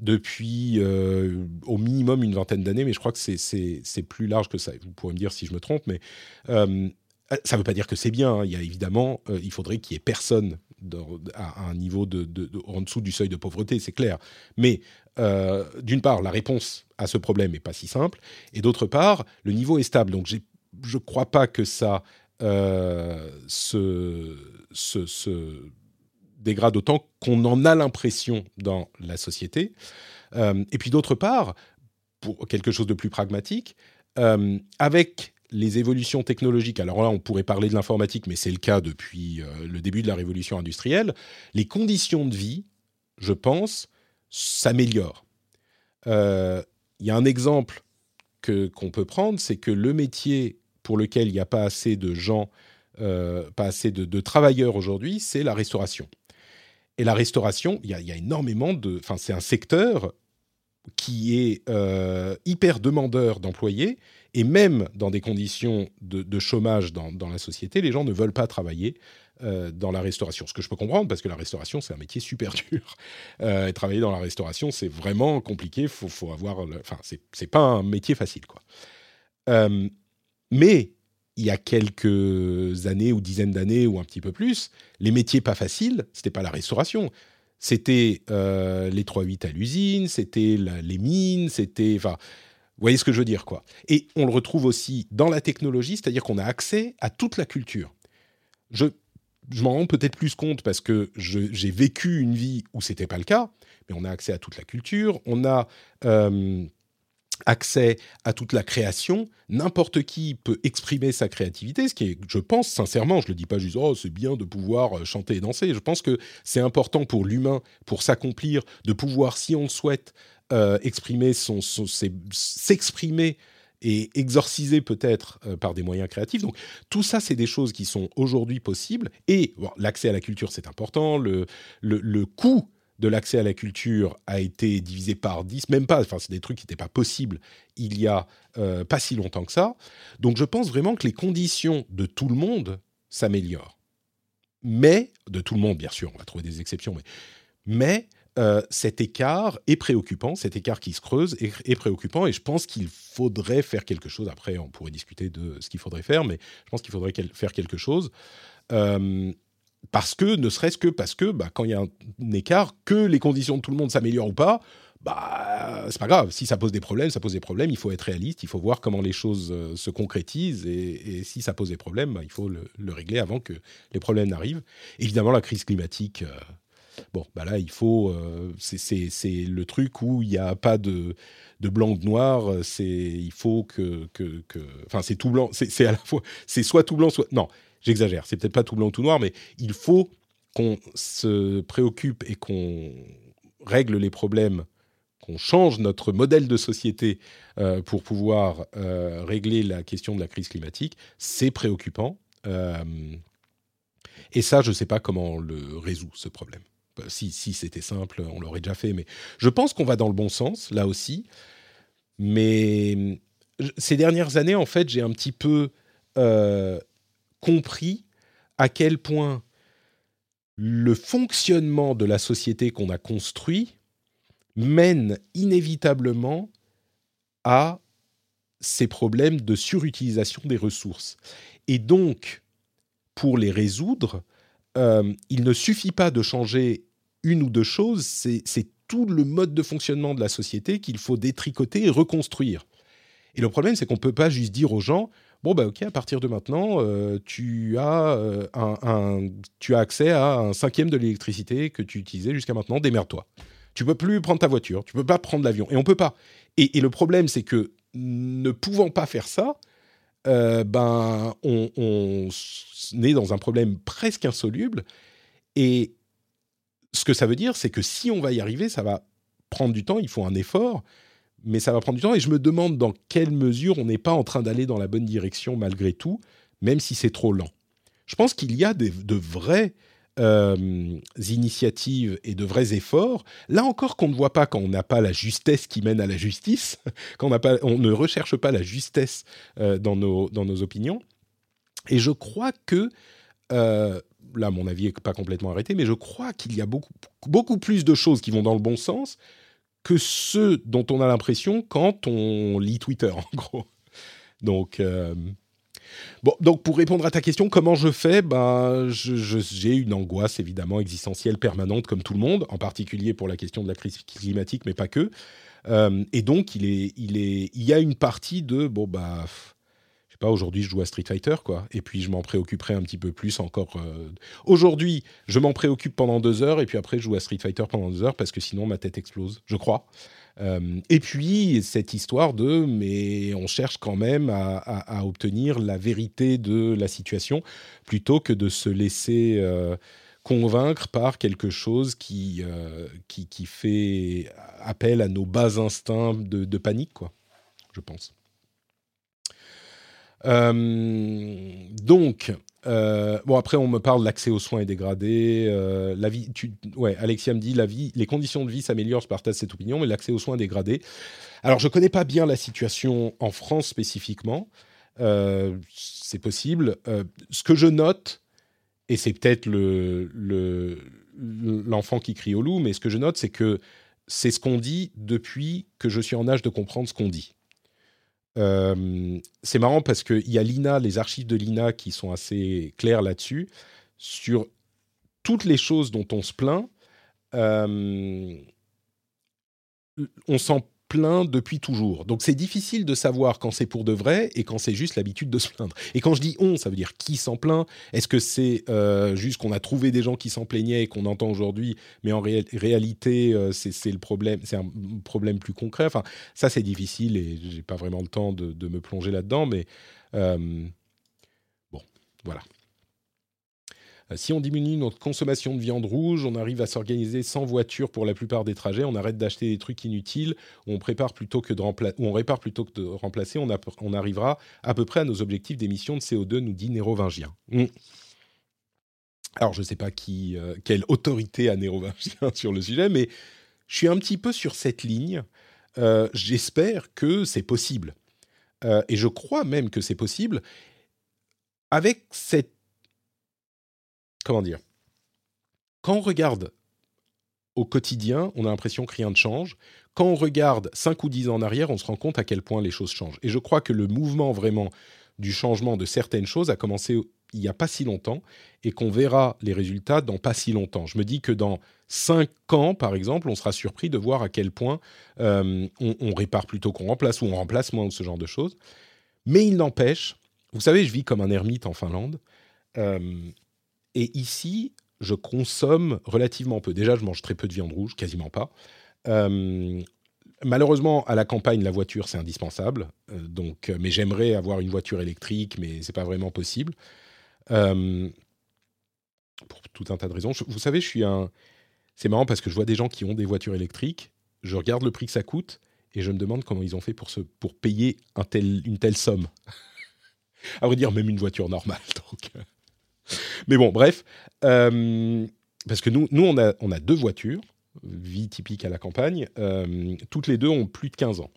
depuis euh, au minimum une vingtaine d'années, mais je crois que c'est plus large que ça. Vous pourrez me dire si je me trompe, mais ça ne veut pas dire que c'est bien. Hein. Il y a évidemment, il faudrait qu'il y ait personne à un niveau de, en dessous du seuil de pauvreté, c'est clair. Mais euh, d'une part, la réponse à ce problème n'est pas si simple, et d'autre part, le niveau est stable. Donc je ne crois pas que ça euh, se, dégrade autant qu'on en a l'impression dans la société. Euh, et puis d'autre part, pour quelque chose de plus pragmatique, avec les évolutions technologiques, alors là on pourrait parler de l'informatique, mais c'est le cas depuis le début de la révolution industrielle, les conditions de vie, je pense, s'améliore. Euh, il y a un exemple qu'on peut prendre, c'est que le métier pour lequel il n'y a pas assez de gens, euh, pas assez de, travailleurs aujourd'hui, c'est la restauration. Et la restauration, il y a, énormément de... Enfin, c'est un secteur qui est euh, hyper demandeur d'employés, et même dans des conditions de, chômage dans, la société, les gens ne veulent pas travailler euh, dans la restauration. Ce que je peux comprendre, parce que la restauration, c'est un métier super dur. Euh, travailler dans la restauration, c'est vraiment compliqué. Faut, faut avoir, enfin, c'est pas un métier facile, quoi. Euh, mais il y a quelques années ou dizaines d'années ou un petit peu plus, les métiers pas faciles, c'était pas la restauration. C'était les 3-8 à l'usine, c'était les mines, c'était. Enfin, vous voyez ce que je veux dire, quoi. Et on le retrouve aussi dans la technologie, c'est-à-dire qu'on a accès à toute la culture. Je je m'en rends peut-être plus compte parce que j'ai vécu une vie où c'était pas le cas, mais on a accès à toute la culture, on a euh, accès à toute la création. N'importe qui peut exprimer sa créativité, ce qui est, je pense sincèrement, je le dis pas juste oh c'est bien de pouvoir euh, chanter et danser. Je pense que c'est important pour l'humain, pour s'accomplir, de pouvoir, si on le souhaite, exprimer son, s'exprimer et exorcisé peut-être euh, par des moyens créatifs. Donc tout ça, c'est des choses qui sont aujourd'hui possibles. Et l'accès à la culture, c'est important. Le, le, coût de l'accès à la culture a été divisé par 10, même pas, enfin c'est des trucs qui n'étaient pas possibles il y a euh, pas si longtemps que ça. Donc je pense vraiment que les conditions de tout le monde s'améliorent. Mais, de tout le monde bien sûr, on va trouver des exceptions, mais euh, cet écart est préoccupant, cet écart qui se creuse est, préoccupant et je pense qu'il faudrait faire quelque chose. Après, on pourrait discuter de ce qu'il faudrait faire, mais je pense qu'il faudrait faire quelque chose. Euh, parce que, ne serait-ce que parce que bah, quand il y a un, écart, que les conditions de tout le monde s'améliorent ou pas, bah, c'est pas grave. Si ça pose des problèmes, ça pose des problèmes. Il faut être réaliste, il faut voir comment les choses euh, se concrétisent. Et, si ça pose des problèmes, bah, il faut le, régler avant que les problèmes n'arrivent. Évidemment, la crise climatique, Bon, bah là, il faut. Euh, c'est le truc où il n'y a pas de, de blanc ou de noir. C'est il faut que que, enfin c'est tout blanc. C'est à la fois c'est soit tout blanc soit non. J'exagère. C'est peut-être pas tout blanc ou tout noir, mais il faut qu'on se préoccupe et qu'on règle les problèmes, qu'on change notre modèle de société euh, pour pouvoir euh, régler la question de la crise climatique. C'est préoccupant. et ça, je ne sais pas comment on le résout, ce problème. Bah, si, si c'était simple, on l'aurait déjà fait. Mais je pense qu'on va dans le bon sens, là aussi. Mais ces dernières années, en fait, j'ai un petit peu compris à quel point le fonctionnement de la société qu'on a construit mène inévitablement à ces problèmes de surutilisation des ressources. Et donc, pour les résoudre, euh, il ne suffit pas de changer une ou deux choses, c'est tout le mode de fonctionnement de la société qu'il faut détricoter et reconstruire. Et le problème, c'est qu'on ne peut pas juste dire aux gens, bon, bah ok, à partir de maintenant, euh, tu, as, euh, un, tu as accès à un cinquième de l'électricité que tu utilisais jusqu'à maintenant, démerde-toi. Tu peux plus prendre ta voiture, tu peux pas prendre l'avion, et on peut pas. Et le problème, c'est que ne pouvant pas faire ça, euh, ben, on, on, est dans un problème presque insoluble. Et ce que ça veut dire, c'est que si on va y arriver, ça va prendre du temps, il faut un effort, mais ça va prendre du temps. Et je me demande dans quelle mesure on n'est pas en train d'aller dans la bonne direction malgré tout, même si c'est trop lent. Je pense qu'il y a de vrais euh, initiatives et de vrais efforts, là encore qu'on ne voit pas quand on n'a pas la justesse qui mène à la justice, quand on, ne recherche pas la justesse euh, dans, nos, opinions. Et je crois que, euh, là mon avis n'est pas complètement arrêté, mais je crois qu'il y a beaucoup, beaucoup plus de choses qui vont dans le bon sens que ceux dont on a l'impression quand on lit Twitter, en gros. Donc, Bon, donc pour répondre à ta question, comment je fais? Ben, J'ai une angoisse évidemment existentielle permanente comme tout le monde, en particulier pour la question de la crise climatique, mais pas que. Euh, et donc il, y a une partie de, bon bah, je sais pas, aujourd'hui je joue à Street Fighter, quoi, et puis je m'en préoccuperai un petit peu plus encore. Euh. Aujourd'hui, je m'en préoccupe pendant deux heures, et puis après je joue à Street Fighter pendant deux heures, parce que sinon ma tête explose, je crois. Euh, et puis, cette histoire de, mais on cherche quand même à, obtenir la vérité de la situation, plutôt que de se laisser euh, convaincre par quelque chose qui, euh, qui, qui, fait appel à nos bas instincts de, de panique, quoi, je pense. Donc, euh, bon, après, on me parle l'accès aux soins est dégradé. Euh, la vie, ouais, Alexia me dit la vie, les conditions de vie s'améliorent, je partage cette opinion, mais l'accès aux soins est dégradé. Alors, je connais pas bien la situation en France spécifiquement. Euh, c'est possible. ce que je note, et c'est peut-être le, l'enfant qui crie au loup, mais ce que je note, c'est que c'est ce qu'on dit depuis que je suis en âge de comprendre ce qu'on dit. Euh, c'est marrant parce qu'il y a l'INA, les archives de l'INA qui sont assez claires là-dessus, sur toutes les choses dont on se plaint. Euh, on s'en depuis toujours. Donc c'est difficile de savoir quand c'est pour de vrai et quand c'est juste l'habitude de se plaindre. Et quand je dis on, ça veut dire qui s'en plaint Est-ce que c'est euh, juste qu'on a trouvé des gens qui s'en plaignaient et qu'on entend aujourd'hui, mais en réalité euh, c'est le problème, c'est un problème plus concret? Enfin, ça c'est difficile et j'ai pas vraiment le temps de, de me plonger là-dedans, mais euh, bon, voilà. Euh, si on diminue notre consommation de viande rouge, on arrive à s'organiser sans voiture pour la plupart des trajets, on arrête d'acheter des trucs inutiles, on prépare plutôt que de on répare plutôt que de remplacer, on, arrivera à peu près à nos objectifs d'émissions de CO2, nous dit Nérovingien. Mmh. Alors, je ne sais pas qui, euh, quelle autorité a Nérovingien sur le sujet, mais je suis un petit peu sur cette ligne. Euh, j'espère que c'est possible. et je crois même que c'est possible avec cette comment dire? Quand on regarde au quotidien, on a l'impression que rien ne change. Quand on regarde 5 ou 10 ans en arrière, on se rend compte à quel point les choses changent. Et je crois que le mouvement vraiment du changement de certaines choses a commencé il n'y a pas si longtemps et qu'on verra les résultats dans pas si longtemps. Je me dis que dans 5 ans, par exemple, on sera surpris de voir à quel point euh, on, répare plutôt qu'on remplace ou on remplace moins ou ce genre de choses. Mais il n'empêche, vous savez, je vis comme un ermite en Finlande. Euh, et ici, je consomme relativement peu. Déjà, je mange très peu de viande rouge, quasiment pas. Euh, malheureusement, à la campagne, la voiture, c'est indispensable. Euh, donc, euh, mais j'aimerais avoir une voiture électrique, mais c'est pas vraiment possible. pour tout un tas de raisons. vous savez, je suis un. C'est marrant parce que je vois des gens qui ont des voitures électriques. Je regarde le prix que ça coûte et je me demande comment ils ont fait pour, se, pour payer une telle somme. à vrai dire, même une voiture normale. mais bon, bref. Euh, parce que nous, nous on, a, on a deux voitures, vie typique à la campagne. Euh, toutes les deux ont plus de 15 ans.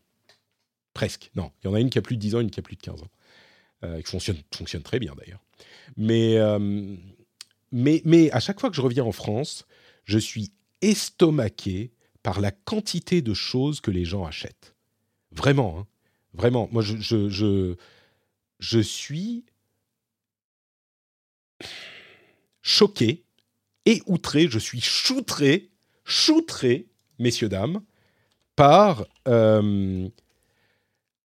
presque. Non, il y en a une qui a plus de 10 ans, une qui a plus de 15 ans, euh, qui fonctionne, fonctionne très bien d'ailleurs. Mais, euh, mais, mais à chaque fois que je reviens en France, je suis estomaqué par la quantité de choses que les gens achètent. Vraiment, hein. vraiment. Moi, je, je, je, je suis choqué et outré, je suis choutré, choutré, messieurs, dames, par euh,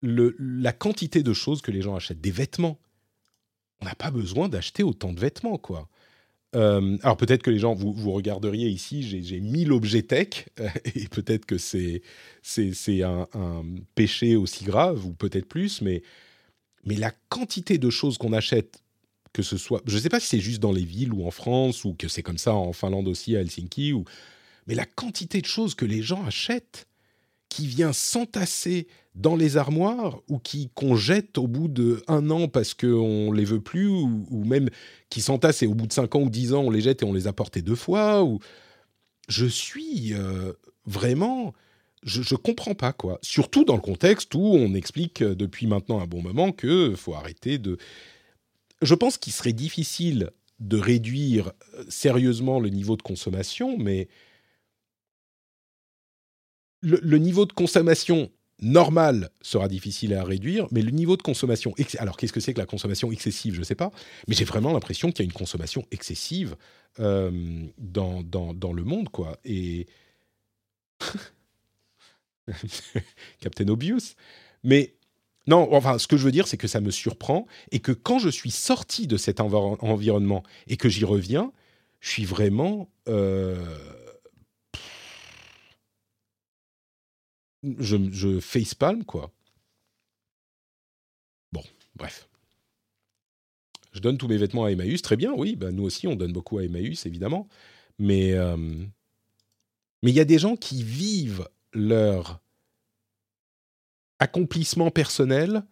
la quantité de choses que les gens achètent. Des vêtements. On n'a pas besoin d'acheter autant de vêtements, quoi. Euh, alors peut-être que les gens, vous, regarderiez ici, j'ai 1000 objets tech, et peut-être que c'est un, péché aussi grave, ou peut-être plus, mais la quantité de choses qu'on achète que ce soit, je ne sais pas si c'est juste dans les villes ou en France ou que c'est comme ça en Finlande aussi à Helsinki, ou, mais la quantité de choses que les gens achètent qui vient s'entasser dans les armoires ou qui qu'on jette au bout d'un an parce qu'on les veut plus ou, même qui s'entassent et au bout de cinq ans ou dix ans on les jette et on les a portés deux fois ou je suis euh, vraiment je, je comprends pas quoi. Surtout dans le contexte où on explique depuis maintenant un bon moment que faut arrêter de je pense qu'il serait difficile de réduire euh, sérieusement le niveau de consommation, mais le, niveau de consommation normal sera difficile à réduire, mais le niveau de consommation... Alors, qu'est-ce que c'est que la consommation excessive? Je ne sais pas, mais j'ai vraiment l'impression qu'il y a une consommation excessive euh, dans, dans, dans, le monde, quoi. Et... Captain Obvious. Mais non, enfin, ce que je veux dire, c'est que ça me surprend et que quand je suis sorti de cet environnement et que j'y reviens, je suis vraiment. Euh, je, je facepalm, quoi. Bon, bref. Je donne tous mes vêtements à Emmaüs, très bien, oui, bah, nous aussi, on donne beaucoup à Emmaüs, évidemment. Mais euh, mais il y a des gens qui vivent leur accomplissement personnel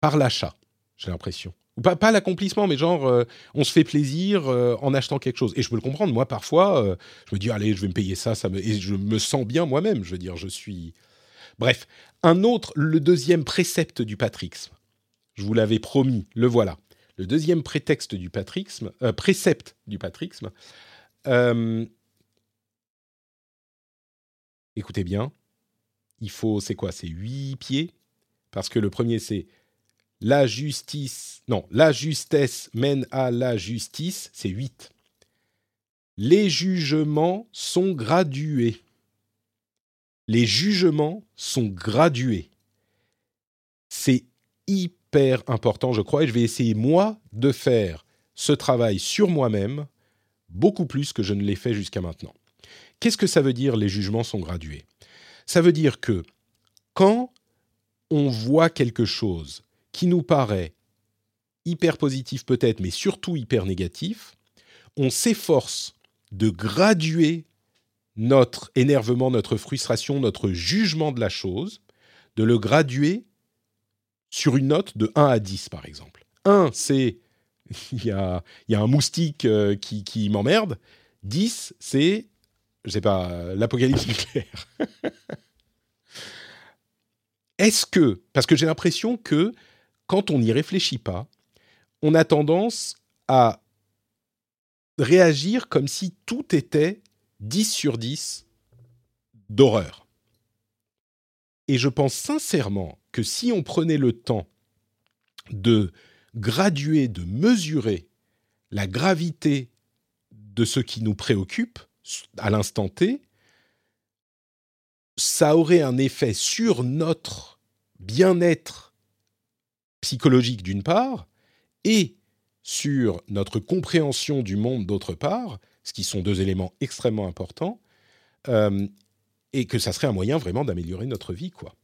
par l'achat, j'ai l'impression. Ou pas, l'accomplissement, mais genre, euh, on se fait plaisir euh, en achetant quelque chose. Et je peux le comprendre, moi, parfois, euh, je me dis, allez, je vais me payer ça, ça me... et je me sens bien moi-même, je veux dire, je suis... Bref, un autre, le deuxième précepte du patrixme. Je vous l'avais promis, le voilà. Le deuxième prétexte du patrixme, précepte du patrixme. écoutez bien, il faut, c'est quoi C'est huit pieds? Parce que le premier, c'est la justice. Non, la justesse mène à la justice, c'est huit. Les jugements sont gradués. Les jugements sont gradués. C'est hyper important, je crois, et je vais essayer, moi, de faire ce travail sur moi-même beaucoup plus que je ne l'ai fait jusqu'à maintenant. Qu'est-ce que ça veut dire les jugements sont gradués? Ça veut dire que quand on voit quelque chose qui nous paraît hyper positif peut-être, mais surtout hyper négatif, on s'efforce de graduer notre énervement, notre frustration, notre jugement de la chose, de le graduer sur une note de 1 à 10 par exemple. 1, c'est il y a, un moustique euh, qui, qui m'emmerde. 10, c'est je sais pas, l'apocalypse nucléaire. Est-ce que, parce que j'ai l'impression que quand on n'y réfléchit pas, on a tendance à réagir comme si tout était 10 sur 10 d'horreur. Et je pense sincèrement que si on prenait le temps de graduer, de mesurer la gravité de ce qui nous préoccupe, à l'instant T, ça aurait un effet sur notre bien-être psychologique d'une part, et sur notre compréhension du monde d'autre part, ce qui sont deux éléments extrêmement importants, euh, et que ça serait un moyen vraiment d'améliorer notre vie, quoi.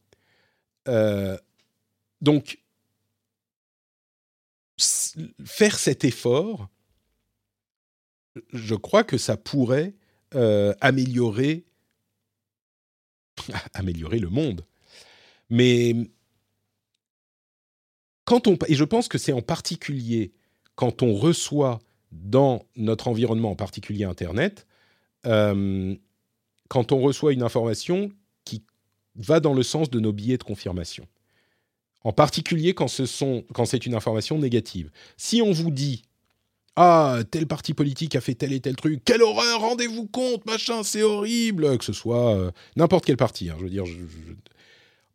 Euh, donc, faire cet effort, je crois que ça pourrait euh, améliorer, améliorer le monde. Mais quand on et je pense que c'est en particulier quand on reçoit dans notre environnement, en particulier Internet, euh, quand on reçoit une information qui va dans le sens de nos billets de confirmation. En particulier quand, c'est une information négative. Si on vous dit ah, tel parti politique a fait tel et tel truc, quelle horreur, rendez-vous compte, machin, c'est horrible, que ce soit euh, n'importe quel parti, hein, je veux dire,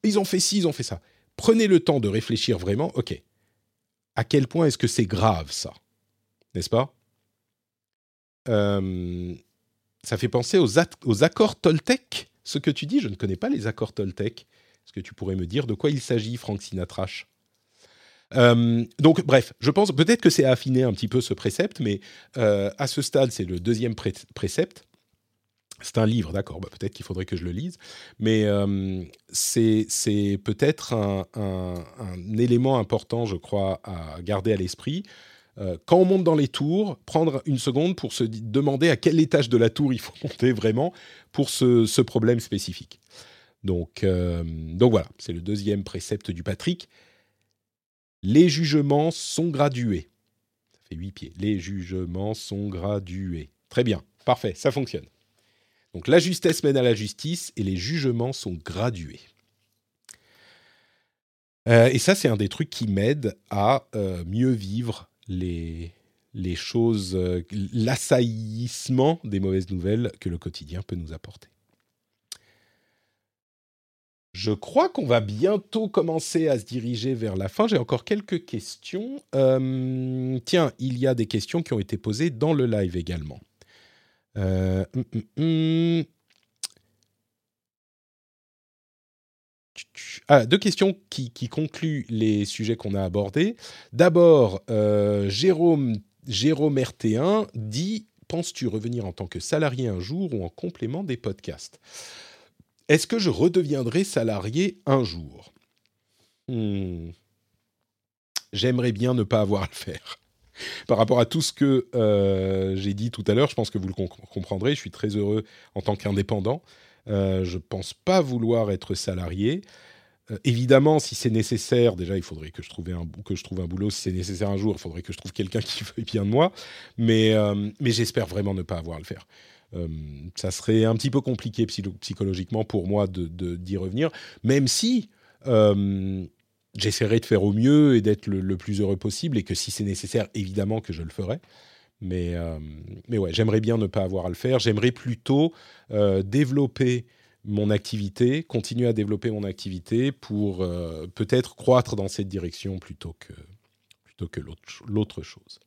ils ont fait ci, ils ont fait ça. Prenez le temps de réfléchir vraiment, ok, à quel point est-ce que c'est grave ça? N'est-ce pas? Euh, Ça fait penser aux, accords Toltec, ce que tu dis, je ne connais pas les accords Toltec. Est-ce que tu pourrais me dire de quoi il s'agit, Franck Sinatrache? Euh, donc, bref, je pense peut-être que c'est affiner un petit peu ce précepte, mais euh, à ce stade, c'est le deuxième précepte. C'est un livre, d'accord, bah, peut-être qu'il faudrait que je le lise, mais euh, c'est peut-être un, élément important, je crois, à garder à l'esprit. quand on monte dans les tours, prendre une seconde pour se demander à quel étage de la tour il faut monter vraiment pour ce, ce problème spécifique. Donc, donc voilà, c'est le deuxième précepte du Patrick. Les jugements sont gradués. Ça fait huit pieds. Les jugements sont gradués. Très bien, parfait, ça fonctionne. Donc la justesse mène à la justice et les jugements sont gradués. Euh, et ça, c'est un des trucs qui m'aide à euh, mieux vivre les, les choses, euh, l'assaillissement des mauvaises nouvelles que le quotidien peut nous apporter. Je crois qu'on va bientôt commencer à se diriger vers la fin. J'ai encore quelques questions. Euh, tiens, il y a des questions qui ont été posées dans le live également. Euh, hum, hum, hum. Ah, deux questions qui, concluent les sujets qu'on a abordés. D'abord, euh, Jérôme, Jérôme RT1 dit Penses-tu revenir en tant que salarié un jour ou en complément des podcasts? Est-ce que je redeviendrai salarié un jour? Hmm. J'aimerais bien ne pas avoir à le faire. Par rapport à tout ce que euh, j'ai dit tout à l'heure, je pense que vous le comprendrez, je suis très heureux en tant qu'indépendant. Euh, je ne pense pas vouloir être salarié. Euh, évidemment, si c'est nécessaire, déjà, il faudrait que je, trouve un, boulot. Si c'est nécessaire un jour, il faudrait que je trouve quelqu'un qui veuille bien de moi. Mais j'espère vraiment ne pas avoir à le faire. Euh, ça serait un petit peu compliqué psychologiquement pour moi d'y revenir, même si euh, j'essaierai de faire au mieux et d'être le, plus heureux possible, et que si c'est nécessaire, évidemment que je le ferai. Mais, euh, ouais, j'aimerais bien ne pas avoir à le faire. J'aimerais plutôt développer mon activité, continuer à développer mon activité pour peut-être croître dans cette direction plutôt que l'autre chose.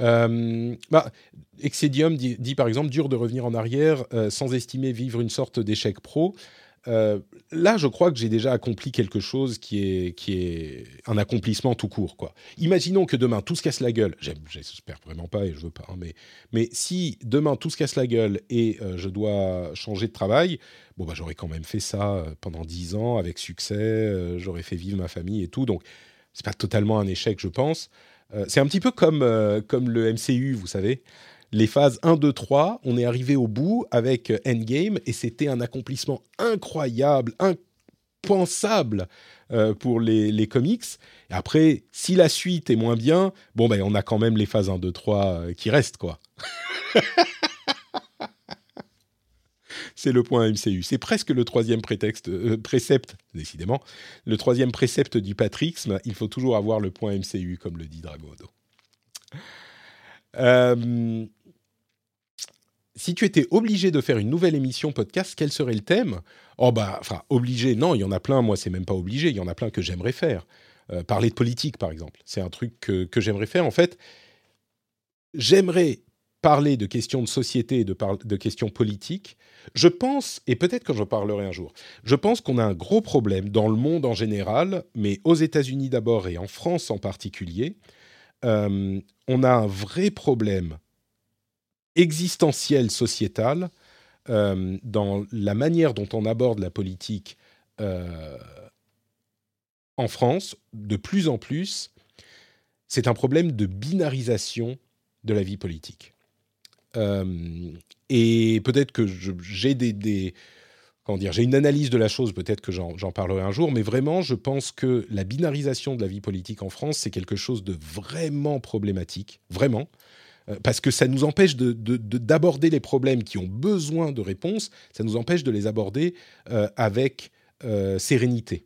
Euh, bah, dit, par exemple dur de revenir en arrière euh, sans estimer vivre une sorte d'échec pro. Euh, là, je crois que j'ai déjà accompli quelque chose qui est, qui est un accomplissement tout court. Quoi. Imaginons que demain tout se casse la gueule. J'espère vraiment pas et je veux pas. Hein, mais, mais si demain tout se casse la gueule et je dois changer de travail, bon bah j'aurais quand même fait ça pendant dix ans avec succès. j'aurais fait vivre ma famille et tout. Donc c'est pas totalement un échec, je pense. Euh, c'est un petit peu comme, euh, comme le MCU, vous savez. Les phases 1, 2, 3, on est arrivé au bout avec Endgame et c'était un accomplissement incroyable, impensable euh, pour les, les, comics. Et après, si la suite est moins bien, bon, ben, on a quand même les phases 1, 2, 3 qui restent, quoi. c'est le point MCU. C'est presque le troisième prétexte, euh, précepte, décidément, le troisième précepte du patrixme. Il faut toujours avoir le point MCU, comme le dit Dragodo. Euh, si tu étais obligé de faire une nouvelle émission podcast, quel serait le thème? Oh bah, enfin, obligé, non, il y en a plein, moi c'est même pas obligé, il y en a plein que j'aimerais faire. Euh, parler de politique, par exemple, c'est un truc que, j'aimerais faire. En fait, j'aimerais parler de questions de société et de questions politiques, je pense, et peut-être que j'en parlerai un jour, je pense qu'on a un gros problème dans le monde en général, mais aux États-Unis d'abord et en France en particulier. Euh, on a un vrai problème existentiel, sociétal, euh, dans la manière dont on aborde la politique euh, en France, de plus en plus, c'est un problème de binarisation de la vie politique. Euh, et peut-être que j'ai des, comment dire, j'ai une analyse de la chose, peut-être que j'en parlerai un jour, mais vraiment, je pense que la binarisation de la vie politique en France, c'est quelque chose de vraiment problématique, vraiment. parce que ça nous empêche d'aborder de, les problèmes qui ont besoin de réponses, ça nous empêche de les aborder avec sérénité.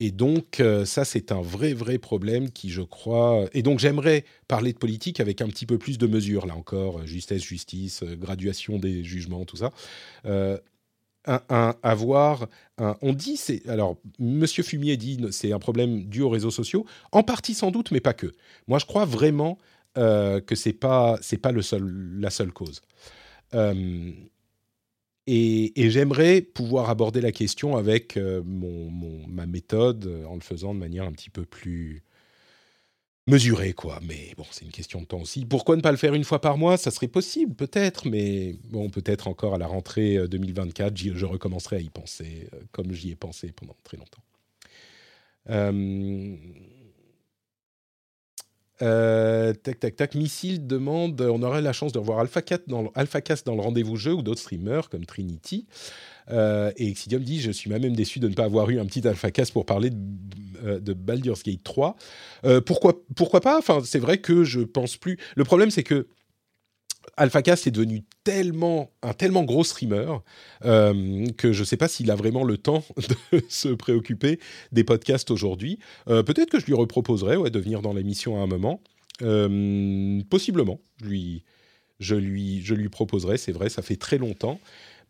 Et donc, ça, c'est un vrai, vrai problème qui, je crois... Et donc, j'aimerais parler de politique avec un petit peu plus de mesures, là encore, justesse, justice, graduation des jugements, tout ça. Avoir on dit c'est alors Monsieur Fumier dit c'est un problème dû aux réseaux sociaux en partie sans doute mais pas que. Moi je crois vraiment euh, que c'est pas pas le seul la seule cause. Euh, et, j'aimerais pouvoir aborder la question avec euh, ma méthode en le faisant de manière un petit peu plus mesuré, quoi. Mais bon, c'est une question de temps aussi. Pourquoi ne pas le faire une fois par mois? Ça serait possible, peut-être, mais bon, peut-être encore à la rentrée 2024, euh, je recommencerai à y penser, euh, comme j'y ai pensé pendant très longtemps. Euh, tac, tac, tac. Missile demande on aurait la chance de revoir AlphaCast dans, Alpha dans le rendez-vous jeu ou d'autres streamers comme Trinity. Euh, et Exidium dit Je suis même déçu de ne pas avoir eu un petit AlphaCast pour parler de, euh, Baldur's Gate 3. Euh, pourquoi, pourquoi pas? Enfin, c'est vrai que je pense plus. Le problème, c'est que AlphaCast est devenu tellement un tellement gros streamer que je ne sais pas s'il a vraiment le temps de se préoccuper des podcasts aujourd'hui. Peut-être que je lui reproposerai de venir dans l'émission à un moment. possiblement, lui, je lui, je lui proposerai. C'est vrai, ça fait très longtemps.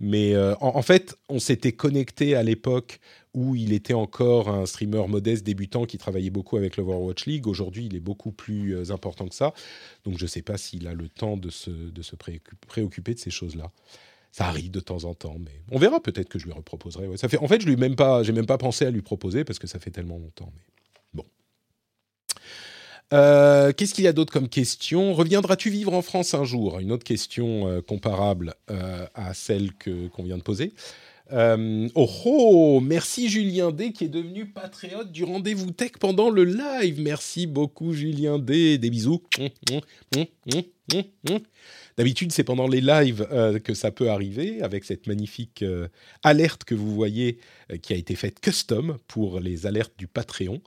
Mais euh, en, fait, on s'était connecté à l'époque où il était encore un streamer modeste débutant qui travaillait beaucoup avec l'Overwatch League. Aujourd'hui, il est beaucoup plus euh, important que ça. Donc, je ne sais pas s'il a le temps de se, préoccuper de ces choses-là. Ça arrive de temps en temps, mais on verra. Peut-être que je lui reproposerai. ça fait, en fait, je lui même pas, même pas pensé à lui proposer parce que ça fait tellement longtemps. Mais. Euh, qu'est-ce qu'il y a d'autre comme question? Reviendras-tu vivre en France un jour? Une autre question euh, comparable à celle que, qu'on vient de poser. Oh oh Merci Julien D qui est devenu patriote du rendez-vous tech pendant le live. Merci beaucoup Julien D. Des bisous. D'habitude, c'est pendant les lives que ça peut arriver, avec cette magnifique alerte que vous voyez qui a été faite custom pour les alertes du Patreon.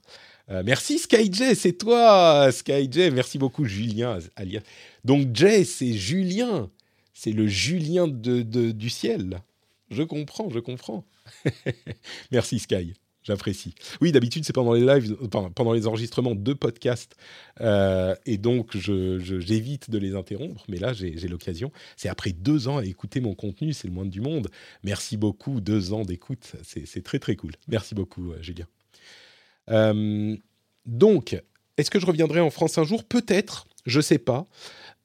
Euh, merci SkyJ, c'est toi SkyJ. Merci beaucoup Julien. Donc Jay, c'est Julien. C'est le Julien de, du ciel. Je comprends, je comprends. Merci Sky, j'apprécie. Oui, d'habitude c'est pendant les lives, pendant les enregistrements de podcasts, euh, et donc j'évite de les interrompre. Mais là, j'ai l'occasion. C'est après deux ans à écouter mon contenu, c'est le moins du monde. Merci beaucoup, deux ans d'écoute, c'est très très cool. Merci beaucoup, euh, Julien. Euh, donc, est-ce que je reviendrai en France un jour? Peut-être, je sais pas.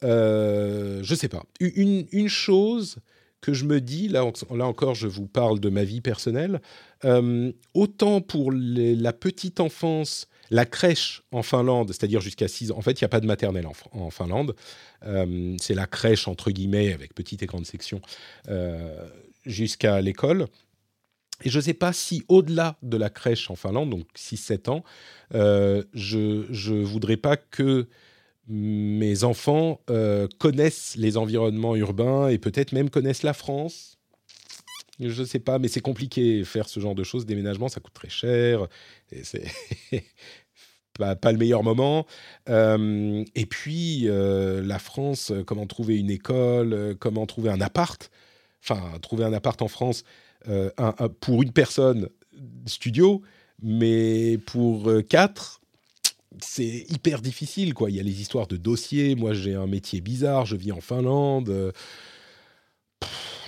Euh, je sais pas. Une, chose que je me dis, là, là encore, je vous parle de ma vie personnelle, euh, autant pour la petite enfance, la crèche en Finlande, c'est-à-dire jusqu'à 6 ans, en fait, il n'y a pas de maternelle en, Finlande, euh, c'est la crèche, entre guillemets, avec petite et grande section, jusqu'à l'école. Et je ne sais pas si au-delà de la crèche en Finlande, donc 6-7 ans, euh, je ne voudrais pas que mes enfants euh, connaissent les environnements urbains et peut-être même connaissent la France. Je ne sais pas, mais c'est compliqué faire ce genre de choses. Déménagement, ça coûte très cher. C'est pas, pas, le meilleur moment. Euh, et puis, la France, comment trouver une école, comment trouver un appart. Enfin, trouver un appart en France, euh, pour une personne studio, mais pour euh, quatre, c'est hyper difficile. Quoi. Il y a les histoires de dossiers. Moi, j'ai un métier bizarre. Je vis en Finlande.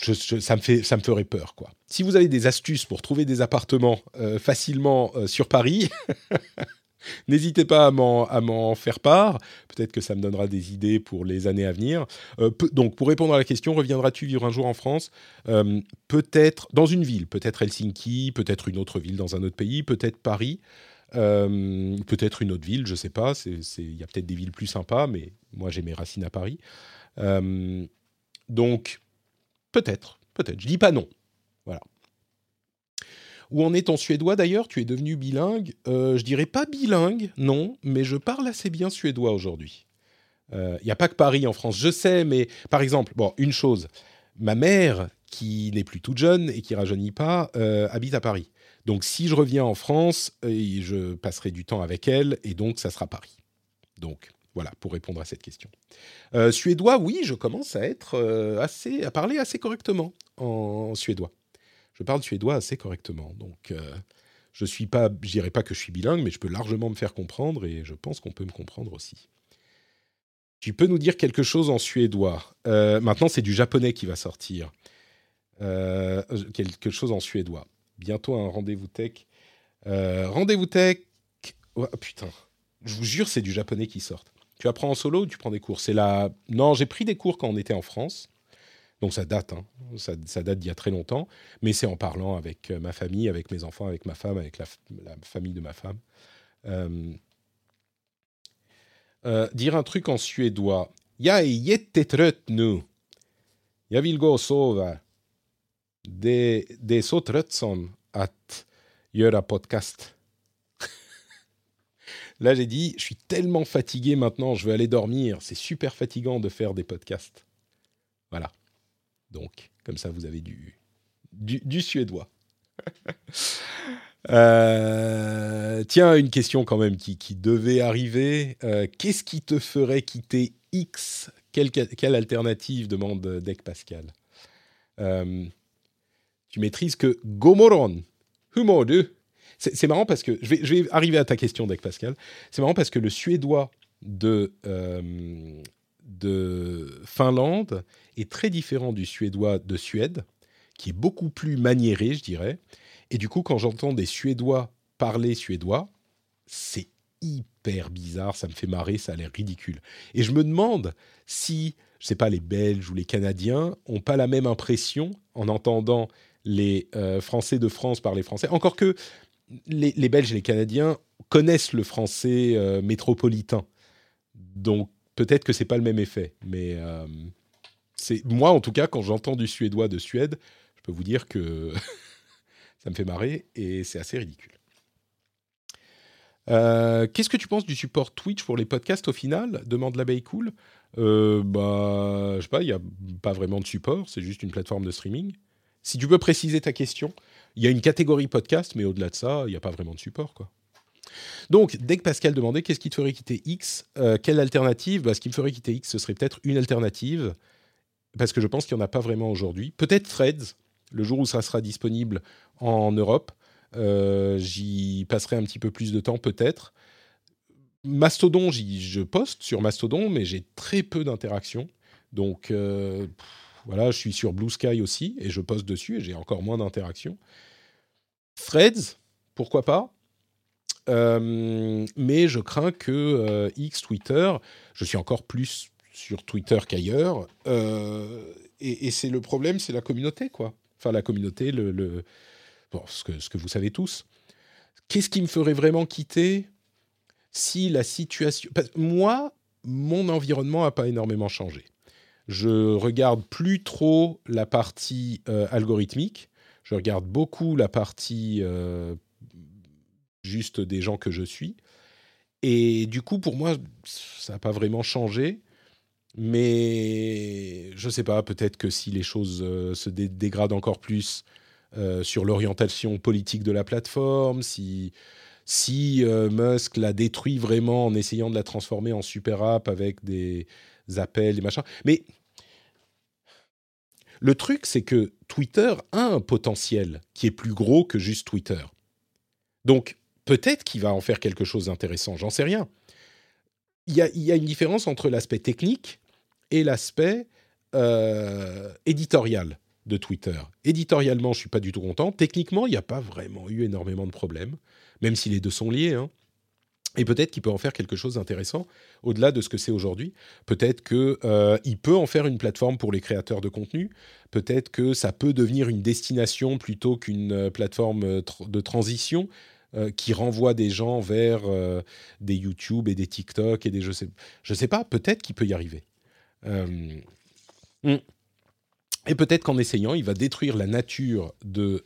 ça, me fait, ça me ferait peur. Quoi. Si vous avez des astuces pour trouver des appartements euh, facilement sur Paris, N'hésitez pas à m'en faire part. Peut-être que ça me donnera des idées pour les années à venir. Euh, donc, pour répondre à la question, reviendras-tu vivre un jour en France? Euh, Peut-être dans une ville, peut-être Helsinki, peut-être une autre ville dans un autre pays, peut-être Paris, euh, peut-être une autre ville, je ne sais pas. Il y a peut-être des villes plus sympas, mais moi j'ai mes racines à Paris. donc, peut-être, peut-être. Je dis pas non. Voilà. Où en est ton suédois d'ailleurs? Tu es devenu bilingue euh, Je dirais pas bilingue, non, mais je parle assez bien suédois aujourd'hui. Il euh, n'y a pas que Paris en France, je sais, mais par exemple, bon, une chose, ma mère, qui n'est plus toute jeune et qui rajeunit pas, euh, habite à Paris. Donc si je reviens en France, je passerai du temps avec elle et donc ça sera Paris. Donc Voilà, pour répondre à cette question. suédois, oui, je commence à être assez, à parler assez correctement en, suédois. Je parle suédois assez correctement, donc je suis pas, dirais pas que je suis bilingue, mais je peux largement me faire comprendre et je pense qu'on peut me comprendre aussi. Tu peux nous dire quelque chose en suédois? maintenant, c'est du japonais qui va sortir. quelque chose en suédois. Bientôt un rendez-vous tech. rendez-vous tech. Oh, putain, je vous jure, c'est du japonais qui sort. Tu apprends en solo ou tu prends des cours? C'est la. Non, j'ai pris des cours quand on était en France. Donc ça date, hein. ça, date d'il y a très longtemps, mais c'est en parlant avec euh, ma famille, avec mes enfants, avec ma femme, avec la, famille de ma femme. Euh, euh, dire un truc en suédois. Är jättetrött nu. Jag vill gå och sova. Det, det är så göra podcast. Là, j'ai dit, je suis tellement fatigué maintenant, je veux aller dormir. C'est super fatigant de faire des podcasts. Voilà. Donc, comme ça, vous avez du, du, suédois. Euh, tiens, une question quand même qui, qui devait arriver. Euh, qu'est-ce qui te ferait quitter X? Quelle, quelle, alternative? demande Deck Pascal euh, Tu maîtrises que Gomoron. Humodu. C'est marrant parce que je vais, arriver à ta question, Deck Pascal. C'est marrant parce que le suédois de de Finlande est très différent du suédois de Suède, qui est beaucoup plus maniéré, je dirais. Et du coup, quand j'entends des Suédois parler suédois, c'est hyper bizarre, ça me fait marrer, ça a l'air ridicule. Et je me demande si, je sais pas, les Belges ou les Canadiens ont pas la même impression en entendant les euh, Français de France parler français. Encore que les, Belges et les Canadiens connaissent le français euh, métropolitain. Donc peut-être que c'est pas le même effet, mais euh, c'est moi en tout cas quand j'entends du suédois de Suède, je peux vous dire que ça me fait marrer et c'est assez ridicule. Qu'est-ce que tu penses du support Twitch pour les podcasts au final? Demande l'abeille cool. Euh, bah, je sais pas, il n'y a pas vraiment de support, c'est juste une plateforme de streaming. Si tu peux préciser ta question, il y a une catégorie podcast, mais au-delà de ça, il n'y a pas vraiment de support, quoi. Donc, dès que Pascal demandait qu'est-ce qui te ferait quitter X, euh, quelle alternative bah, Ce qui me ferait quitter X, ce serait peut-être une alternative, parce que je pense qu'il n'y en a pas vraiment aujourd'hui. Peut-être Threads, le jour où ça sera disponible en Europe. Euh, j'y passerai un petit peu plus de temps, peut-être. Mastodon, je poste sur Mastodon, mais j'ai très peu d'interactions. Donc, euh, voilà, je suis sur Blue Sky aussi, et je poste dessus, et j'ai encore moins d'interactions. Threads, pourquoi pas euh, mais je crains que euh, X, Twitter, je suis encore plus sur Twitter qu'ailleurs, euh, et, c'est le problème, c'est la communauté, quoi. Enfin, la communauté, le, ce que vous savez tous. Qu'est-ce qui me ferait vraiment quitter si la situation... moi, mon environnement n'a pas énormément changé. Je regarde plus trop la partie algorithmique, je regarde beaucoup la partie juste des gens que je suis. Et du coup, pour moi, ça n'a pas vraiment changé. Mais je ne sais pas, peut-être que si les choses euh, se dégradent encore plus euh, sur l'orientation politique de la plateforme, si, euh, Musk la détruit vraiment en essayant de la transformer en super app avec des appels, des machins. Mais le truc, c'est que Twitter a un potentiel qui est plus gros que juste Twitter. Donc, peut-être qu'il va en faire quelque chose d'intéressant, j'en sais rien. Il y, a, une différence entre l'aspect technique et l'aspect euh, éditorial de Twitter. Éditorialement, je suis pas du tout content. Techniquement, il n'y a pas vraiment eu énormément de problèmes, même si les deux sont liés. Hein. Et peut-être qu'il peut en faire quelque chose d'intéressant au-delà de ce que c'est aujourd'hui. Peut-être qu'il euh, peut en faire une plateforme pour les créateurs de contenu. Peut-être que ça peut devenir une destination plutôt qu'une euh, plateforme de transition euh, qui renvoie des gens vers euh, des YouTube et des TikTok et des je sais je sais pas peut-être qu'il peut y arriver euh, hmm. et peut-être qu'en essayant il va détruire la nature de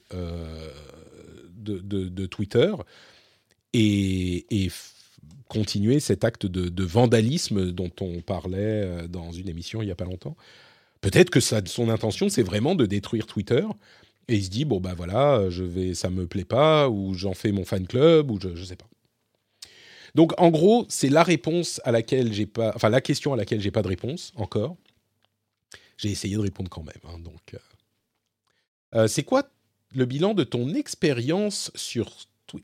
de, Twitter et continuer cet acte de, vandalisme dont on parlait dans une émission il y a pas longtemps peut-être que son intention c'est vraiment de détruire Twitter et il se dit bon bah voilà, je vais, ça me plaît pas, ou j'en fais mon fan club, ou je, ne sais pas. Donc en gros, c'est la réponse à laquelle j'ai pas, enfin la question à laquelle j'ai pas de réponse encore. J'ai essayé de répondre quand même. Hein, donc, euh. Euh, c'est quoi le bilan de ton expérience sur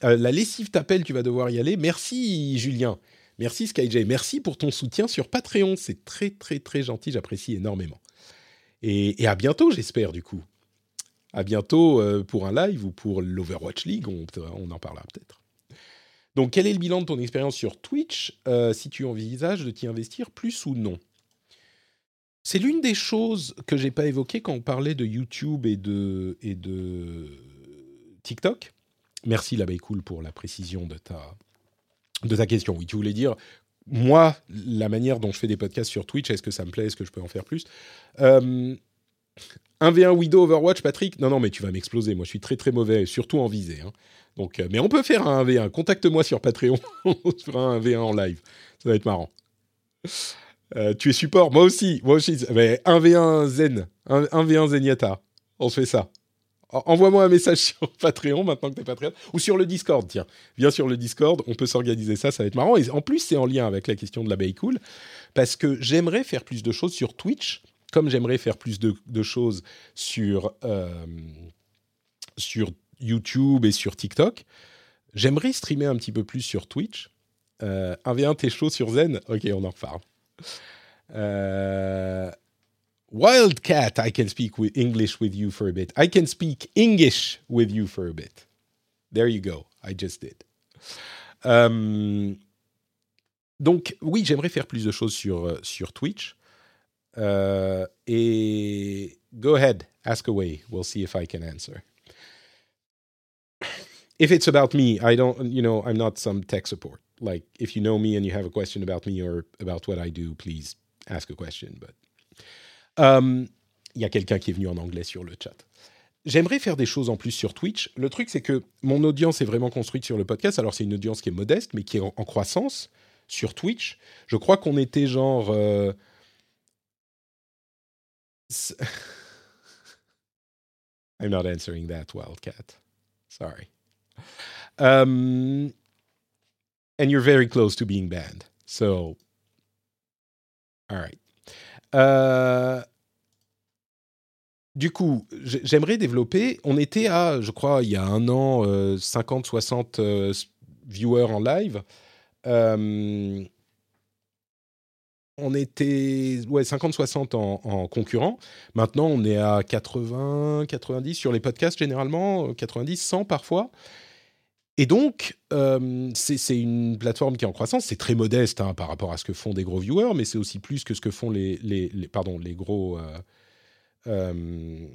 euh, la lessive t'appelle, tu vas devoir y aller. Merci Julien, merci SkyJ, merci pour ton soutien sur Patreon. C'est très très très gentil, j'apprécie énormément. Et, à bientôt, j'espère du coup. À bientôt pour un live ou pour l'Overwatch League, on, en parlera peut-être. Donc, quel est le bilan de ton expérience sur Twitch euh, Si tu envisages de t'y investir plus ou non? C'est l'une des choses que j'ai pas évoquées quand on parlait de YouTube et de TikTok. Merci l'abeille cool pour la précision de ta, de ta question. Oui, tu voulais dire, moi, la manière dont je fais des podcasts sur Twitch, est-ce que ça me plaît Est-ce que je peux en faire plus? Euh, 1v1 Widow Overwatch, Patrick? Non, non, mais tu vas m'exploser. Moi, je suis très très mauvais, surtout en visée. Hein. Donc, euh, mais on peut faire un 1v1. Contacte-moi sur Patreon. on fera un 1v1 en live. Ça va être marrant. Euh, tu es support Moi aussi. Moi aussi. 1v1 Zen. 1v1 Zenyatta. On se fait ça. Envoie-moi un message sur Patreon maintenant que tu es Patreon. Ou sur le Discord, tiens. Viens sur le Discord, on peut s'organiser ça, ça va être marrant. Et en plus, c'est en lien avec la question de l'abeille cool. Parce que j'aimerais faire plus de choses sur Twitch, comme j'aimerais faire plus de, choses sur, euh, sur YouTube et sur TikTok. J'aimerais streamer un petit peu plus sur Twitch. Euh, 1v1, t'es chaud sur Zen? Ok, on en reparle. Euh, Wildcat, I can speak with English with you for a bit. I can speak English with you for a bit. There you go. I just did. Euh, donc, oui, j'aimerais faire plus de choses sur, euh, sur Twitch. Uh, et go ahead, ask away. We'll see if I can answer. if it's about me, I don't, you know, I'm not some tech support. Like, if you know me and you have a question about me or about what I do, please ask a question. But il y a quelqu'un qui est venu en anglais sur le chat. J'aimerais faire des choses en plus sur Twitch. Le truc, c'est que mon audience est vraiment construite sur le podcast. Alors, c'est une audience qui est modeste, mais qui est en, en croissance sur Twitch. Je crois qu'on était genre. Euh, I'm not answering that, Wildcat. Sorry. Um, and you're very close to being banned. So, all right. Uh, du coup, j'aimerais développer. On était à, je crois, il y a un an, euh, 50-60 euh, viewers en live. Um, on était ouais, 50-60 en, en concurrent. Maintenant, on est à 80, 90 sur les podcasts généralement, 90, 100 parfois. Et donc, euh, c'est une plateforme qui est en croissance. C'est très modeste hein, par rapport à ce que font des gros viewers, mais c'est aussi plus que ce que font les, pardon, les gros. Euh,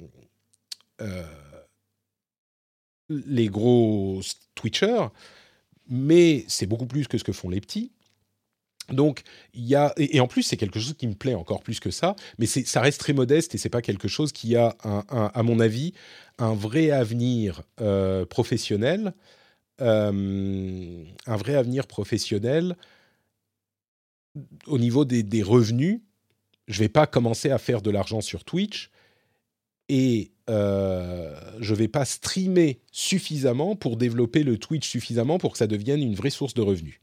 euh, les gros Twitchers, mais c'est beaucoup plus que ce que font les petits. Donc, il y a, et, en plus, c'est quelque chose qui me plaît encore plus que ça, mais ça reste très modeste et c'est pas quelque chose qui a, à mon avis, un vrai avenir professionnel, euh, un vrai avenir professionnel au niveau des, revenus. Je vais pas commencer à faire de l'argent sur Twitch et euh, je vais pas streamer suffisamment pour développer le Twitch suffisamment pour que ça devienne une vraie source de revenus.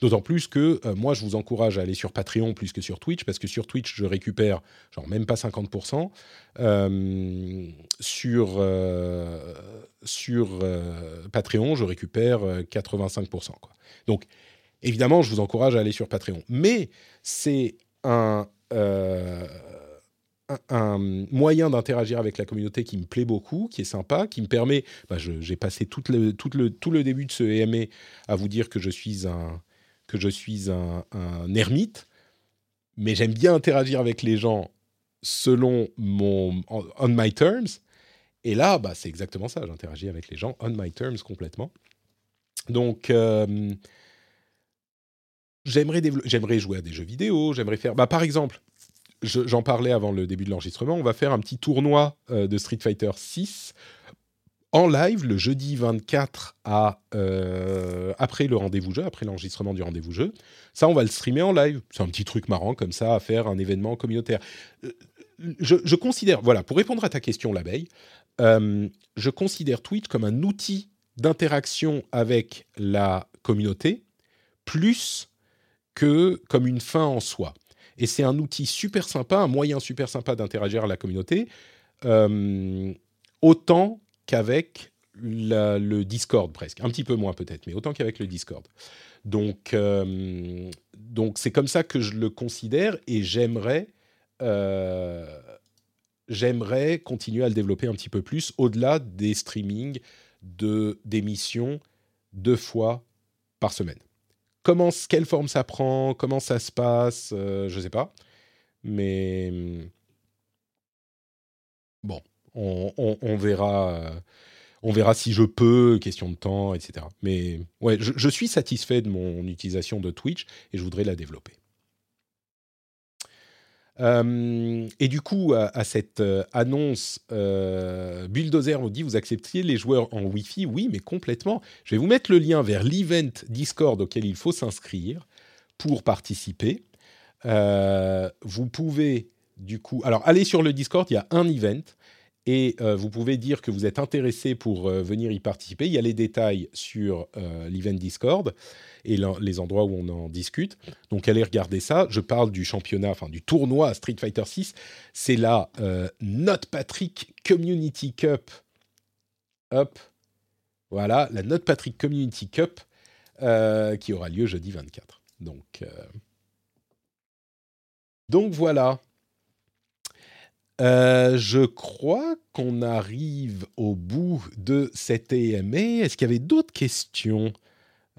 D'autant plus que euh, moi, je vous encourage à aller sur Patreon plus que sur Twitch, parce que sur Twitch, je récupère genre même pas 50%. Euh, sur euh, Patreon, je récupère 85%. Quoi. Donc, évidemment, je vous encourage à aller sur Patreon. Mais c'est un moyen d'interagir avec la communauté qui me plaît beaucoup, qui est sympa, qui me permet. Bah, j'ai passé tout le, début de ce EMA à vous dire que je suis un, que je suis un, ermite, mais j'aime bien interagir avec les gens selon mon on my terms. Et là, bah, c'est exactement ça. J'interagis avec les gens on my terms complètement. Donc, euh, j'aimerais, jouer à des jeux vidéo. J'aimerais faire, bah, par exemple, j'en parlais avant le début de l'enregistrement. On va faire un petit tournoi euh, de Street Fighter 6 en live le jeudi 24 à, euh, après le rendez-vous jeu, après l'enregistrement du rendez-vous jeu. Ça, on va le streamer en live. C'est un petit truc marrant comme ça à faire un événement communautaire. Euh, je, considère, voilà, pour répondre à ta question, l'abeille, euh, je considère Twitch comme un outil d'interaction avec la communauté plus que comme une fin en soi. Et c'est un outil super sympa, un moyen super sympa d'interagir à la communauté, euh, autant qu'avec le Discord presque, un petit peu moins peut-être, mais autant qu'avec le Discord. Donc, euh, donc c'est comme ça que je le considère et j'aimerais, euh, j'aimerais continuer à le développer un petit peu plus au-delà des streamings de d'émissions deux fois par semaine. Comment, quelle forme ça prend, comment ça se passe, euh, je ne sais pas, mais on, verra on verra si je peux, question de temps, etc. Mais ouais, je, suis satisfait de mon utilisation de Twitch et je voudrais la développer. Euh, et du coup, à, cette euh, annonce, euh, Bulldozer vous dit vous acceptiez les joueurs en Wi-Fi? Oui, mais complètement. Je vais vous mettre le lien vers l'event Discord auquel il faut s'inscrire pour participer. vous pouvez du coup, alors allez sur le Discord, il y a un event et euh, vous pouvez dire que vous êtes intéressé pour euh, venir y participer. Il y a les détails sur euh, l'event Discord et les endroits où on en discute. Donc allez regarder ça. Je parle du championnat, enfin du tournoi Street Fighter 6. C'est la Note Patrick Community Cup. Hop. Voilà, la Note Patrick Community Cup qui aura lieu jeudi 24. Donc, donc voilà. Euh, je crois qu'on arrive au bout de cette EMA. Est-ce qu'il y avait d'autres questions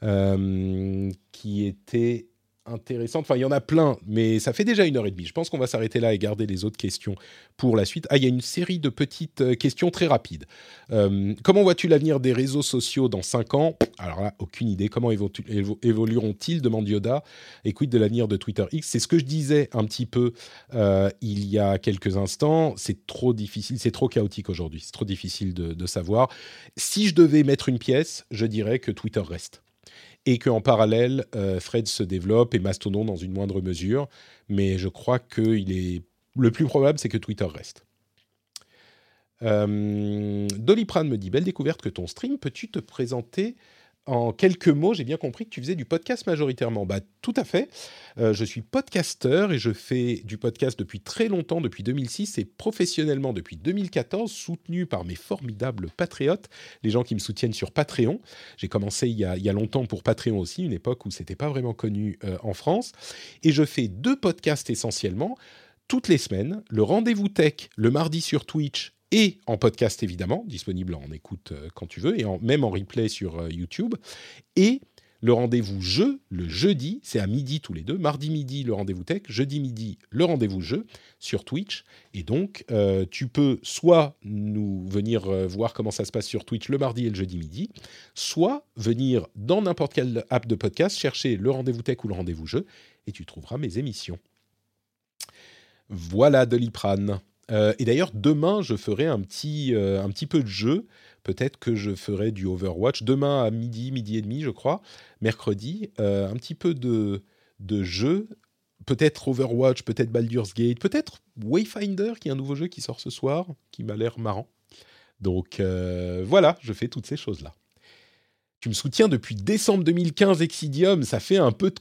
euh, qui étaient intéressante. Enfin, il y en a plein, mais ça fait déjà une heure et demie. Je pense qu'on va s'arrêter là et garder les autres questions pour la suite. Ah, il y a une série de petites euh, questions très rapides. Euh, comment vois-tu l'avenir des réseaux sociaux dans 5 ans? Alors là, aucune idée. Comment évolueront-ils? demande Yoda. Et quid de l'avenir de Twitter X C'est ce que je disais un petit peu euh, il y a quelques instants. C'est trop difficile, c'est trop chaotique aujourd'hui. C'est trop difficile de savoir. Si je devais mettre une pièce, je dirais que Twitter reste et qu'en parallèle, euh, Fred se développe et Mastodon dans une moindre mesure. Mais je crois que le plus probable, c'est que Twitter reste. Euh, Doliprane me dit Belle découverte que ton stream. Peux-tu te présenter en quelques mots, j'ai bien compris que tu faisais du podcast majoritairement. Bah, tout à fait. Euh, je suis podcasteur et je fais du podcast depuis très longtemps, depuis 2006 et professionnellement depuis 2014, soutenu par mes formidables patriotes, les gens qui me soutiennent sur Patreon. J'ai commencé il y, a, longtemps pour Patreon aussi, une époque où c'était pas vraiment connu euh, en France. Et je fais deux podcasts essentiellement toutes les semaines. Le rendez-vous tech le mardi sur Twitch et en podcast évidemment, disponible en écoute euh, quand tu veux, et même en replay sur euh, YouTube. Et le rendez-vous jeu, le jeudi, c'est à midi tous les deux. Mardi midi, le rendez-vous tech. Jeudi midi, le rendez-vous jeu sur Twitch. Et donc, euh, tu peux soit nous venir voir comment ça se passe sur Twitch le mardi et le jeudi midi, soit venir dans n'importe quelle app de podcast, chercher le rendez-vous tech ou le rendez-vous jeu, et tu trouveras mes émissions. Voilà Doliprane. Euh, et d'ailleurs, demain, je ferai un petit, euh, un petit peu de jeu. Peut-être que je ferai du Overwatch. Demain à midi, midi et demi, je crois. Mercredi, euh, un petit peu de, de jeu. Peut-être Overwatch, peut-être Baldur's Gate, peut-être Wayfinder, qui est un nouveau jeu qui sort ce soir, qui m'a l'air marrant. Donc voilà, je fais toutes ces choses-là tu me soutiens depuis décembre 2015 Exidium, ça fait un peu,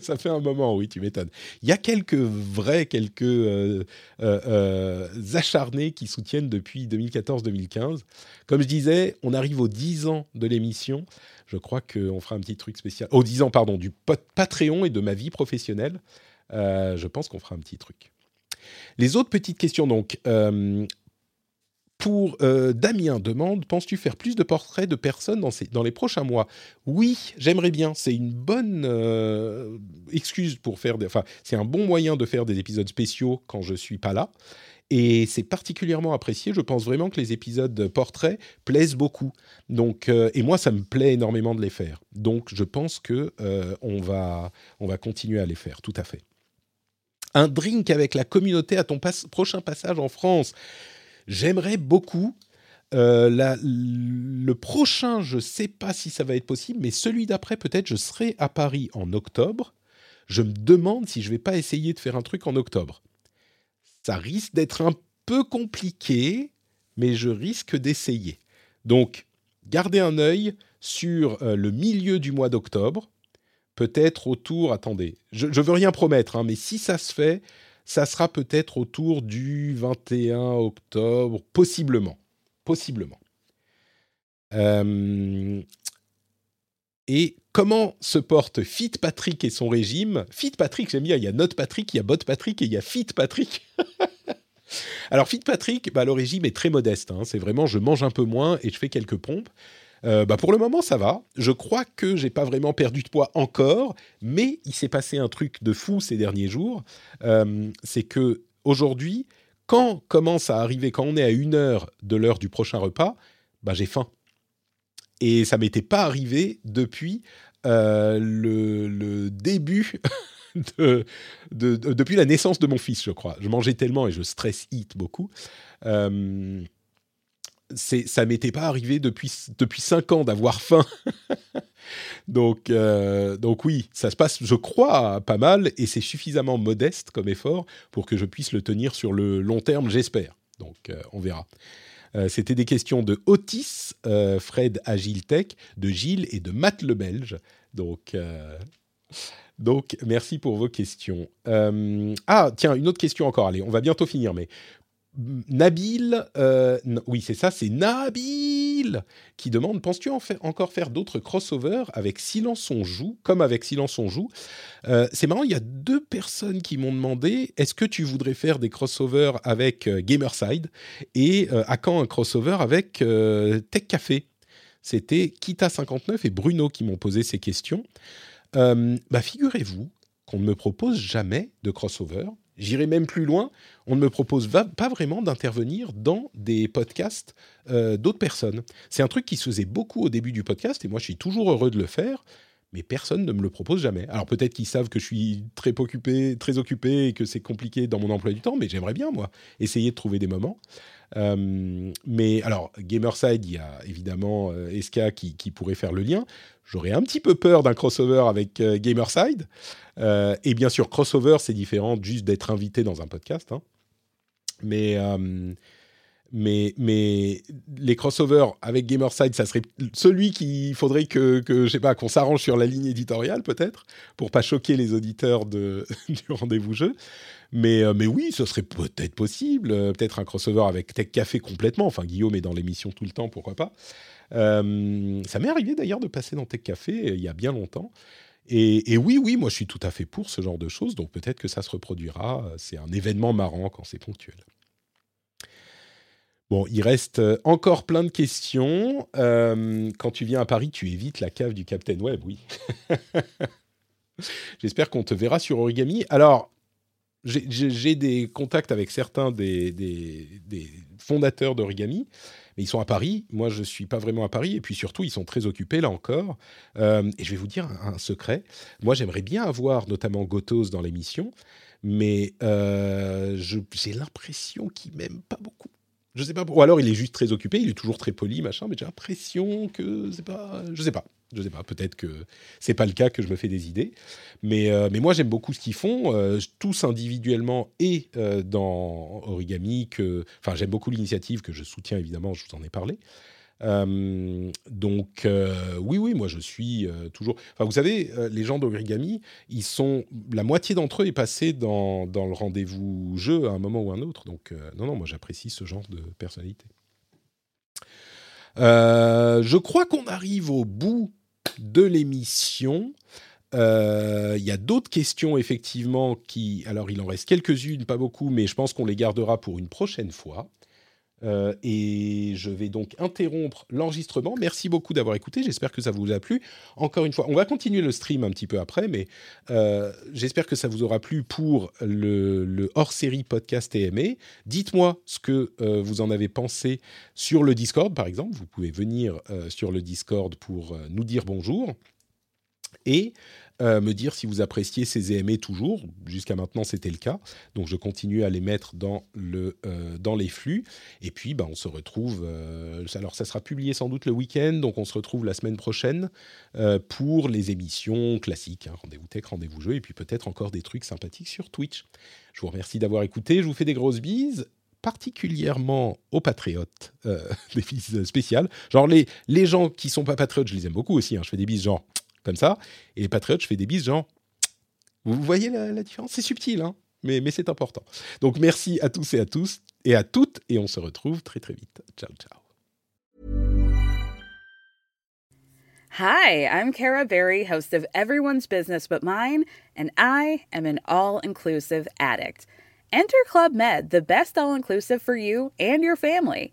ça fait un moment, oui, tu m'étonnes. Il y a quelques vrais, quelques euh, euh, euh, acharnés qui soutiennent depuis 2014-2015. Comme je disais, on arrive aux 10 ans de l'émission. Je crois qu'on fera un petit truc spécial. Aux 10 ans, pardon, du Patreon et de ma vie professionnelle. je pense qu'on fera un petit truc. Les autres petites questions, donc, pour euh, Damien demande penses-tu faire plus de portraits de personnes dans, les prochains mois? Oui, j'aimerais bien. C'est une bonne euh, excuse pour faire. Des, enfin, c'est un bon moyen de faire des épisodes spéciaux quand je suis pas là. Et c'est particulièrement apprécié. Je pense vraiment que les épisodes portraits plaisent beaucoup. Donc, euh, et moi, ça me plaît énormément de les faire. Donc, je pense que on va on va continuer à les faire. Tout à fait. Un drink avec la communauté à ton prochain passage en France. J'aimerais beaucoup. Euh, le prochain, je ne sais pas si ça va être possible, mais celui d'après, peut-être, je serai à Paris en octobre. Je me demande si je vais pas essayer de faire un truc en octobre. Ça risque d'être un peu compliqué, mais je risque d'essayer. Donc, gardez un œil sur euh, le milieu du mois d'octobre. peut-être autour, attendez, je, ne veux rien promettre, hein, mais si ça se fait, ça sera peut-être autour du 21 octobre, possiblement. Possiblement. Euh, et comment se porte Fit Patrick et son régime? Fit Patrick, j'aime bien, il y a Note Patrick, il y a Bot Patrick et il y a Fit Patrick. Alors Fit Patrick, bah, le régime est très modeste. Hein. C'est vraiment, je mange un peu moins et je fais quelques pompes. Euh, bah pour le moment, ça va. Je crois que j'ai pas vraiment perdu de poids encore, mais il s'est passé un truc de fou ces derniers jours. Euh, c'est que aujourd'hui, quand commence à arriver, quand on est à une heure de l'heure du prochain repas, bah j'ai faim. Et ça m'était pas arrivé depuis euh, le, début de, depuis la naissance de mon fils, je crois. Je mangeais tellement et je stress eat beaucoup. Ça m'était pas arrivé depuis depuis cinq ans d'avoir faim. donc euh, donc oui, ça se passe, je crois, pas mal et c'est suffisamment modeste comme effort pour que je puisse le tenir sur le long terme, j'espère. Donc euh, on verra. Euh, c'était des questions de Otis, euh, Fred Agiltech, de Gilles et de Matt le Belge. Donc, donc merci pour vos questions. ah, tiens, une autre question encore. Allez, on va bientôt finir, mais Nabil, euh, oui c'est ça, c'est Nabil qui demande, penses-tu en encore faire d'autres crossovers avec Silence on joue, comme avec Silence on joue? Euh, C'est marrant, il y a deux personnes qui m'ont demandé, est-ce que tu voudrais faire des crossovers avec euh, Gamerside et à quand un crossover avec Tech Café? C'était Kita59 et Bruno qui m'ont posé ces questions. bah, figurez-vous qu'on ne me propose jamais de crossover J'irai même plus loin, on ne me propose pas vraiment d'intervenir dans des podcasts euh, d'autres personnes. C'est un truc qui se faisait beaucoup au début du podcast, et moi je suis toujours heureux de le faire, mais personne ne me le propose jamais. Alors peut-être qu'ils savent que je suis très occupé, très occupé et que c'est compliqué dans mon emploi du temps, mais j'aimerais bien, moi, essayer de trouver des moments. Euh, mais alors, Gamerside, il y a évidemment euh, Eska qui, pourrait faire le lien. J'aurais un petit peu peur d'un crossover avec euh, Gamerside. et bien sûr, crossover, c'est différent juste d'être invité dans un podcast. Hein. Mais, mais, mais les crossovers avec Gamerside, ça serait celui qu'il faudrait que je sais pas, qu'on s'arrange sur la ligne éditoriale peut-être, pour pas choquer les auditeurs de, du rendez-vous jeu. Mais, euh, mais oui, ce serait peut-être possible. Euh, peut-être un crossover avec Tech Café complètement. Enfin, Guillaume est dans l'émission tout le temps, pourquoi pas. Euh, ça m'est arrivé d'ailleurs de passer dans Tech Café il y a bien longtemps. Et, et, oui, oui, moi je suis tout à fait pour ce genre de choses. Donc peut-être que ça se reproduira. C'est un événement marrant quand c'est ponctuel. Bon, il reste encore plein de questions. quand tu viens à Paris, tu évites la cave du Captain Web, oui. J'espère qu'on te verra sur Origami. Alors, j'ai des contacts avec certains des, fondateurs d'Origami, mais ils sont à Paris. Moi, je ne suis pas vraiment à Paris. Et puis surtout, ils sont très occupés, là encore. Euh, et je vais vous dire un, secret. Moi, j'aimerais bien avoir notamment Gotos dans l'émission, mais euh, j'ai l'impression qu'il m'aime pas beaucoup. Je sais pas. Ou alors, il est juste très occupé. Il est toujours très poli, machin. Mais j'ai l'impression que c'est pas. Je sais pas. Je sais pas, peut-être que c'est pas le cas, que je me fais des idées. Mais, euh, mais moi, j'aime beaucoup ce qu'ils font, euh, tous individuellement et euh, dans Origami. Enfin, j'aime beaucoup l'initiative que je soutiens, évidemment, je vous en ai parlé. Donc, oui, oui, moi, je suis toujours. Enfin, vous savez, les gens d'Origami, ils sont. La moitié d'entre eux est passé dans, dans le rendez-vous jeu à un moment ou un autre. Donc, non, non, moi, j'apprécie ce genre de personnalité. Euh, je crois qu'on arrive au bout de l'émission. Euh, il y a d'autres questions effectivement qui... Alors il en reste quelques-unes, pas beaucoup, mais je pense qu'on les gardera pour une prochaine fois. Euh, et je vais donc interrompre l'enregistrement. Merci beaucoup d'avoir écouté. J'espère que ça vous a plu. Encore une fois, on va continuer le stream un petit peu après, mais euh, j'espère que ça vous aura plu pour le, hors-série podcast TME. Dites-moi ce que euh, vous en avez pensé sur le Discord, par exemple. Vous pouvez venir sur le Discord pour nous dire bonjour. Et euh, me dire si vous appréciez ces EME toujours. Jusqu'à maintenant, c'était le cas. Donc, je continue à les mettre dans, le, euh, dans les flux. Et puis, bah, on se retrouve. Euh, alors, ça sera publié sans doute le week-end. Donc, on se retrouve la semaine prochaine pour les émissions classiques. Hein. rendez-vous tech, rendez-vous jeu. Et puis, peut-être encore des trucs sympathiques sur Twitch. Je vous remercie d'avoir écouté. Je vous fais des grosses bises particulièrement aux patriotes, des bises spéciales. Genre les, les gens qui sont pas patriotes, je les aime beaucoup aussi. Hein. Je fais des bises genre comme ça. Et les patriotes, je fais des bises, genre, vous voyez la, la différence? C'est subtil, hein mais, mais c'est important. Donc merci à tous et à tous et à toutes, et on se retrouve très très vite. Ciao, ciao. Hi, I'm Kara Berry, host of Everyone's Business But Mine, and I am an all inclusive addict. Enter Club Med, the best all inclusive for you and your family.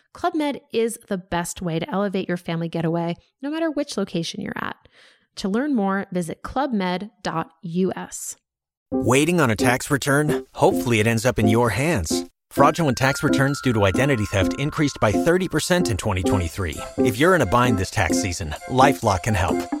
Club Med is the best way to elevate your family getaway, no matter which location you're at. To learn more, visit clubmed.us. Waiting on a tax return? Hopefully, it ends up in your hands. Fraudulent tax returns due to identity theft increased by 30% in 2023. If you're in a bind this tax season, LifeLock can help.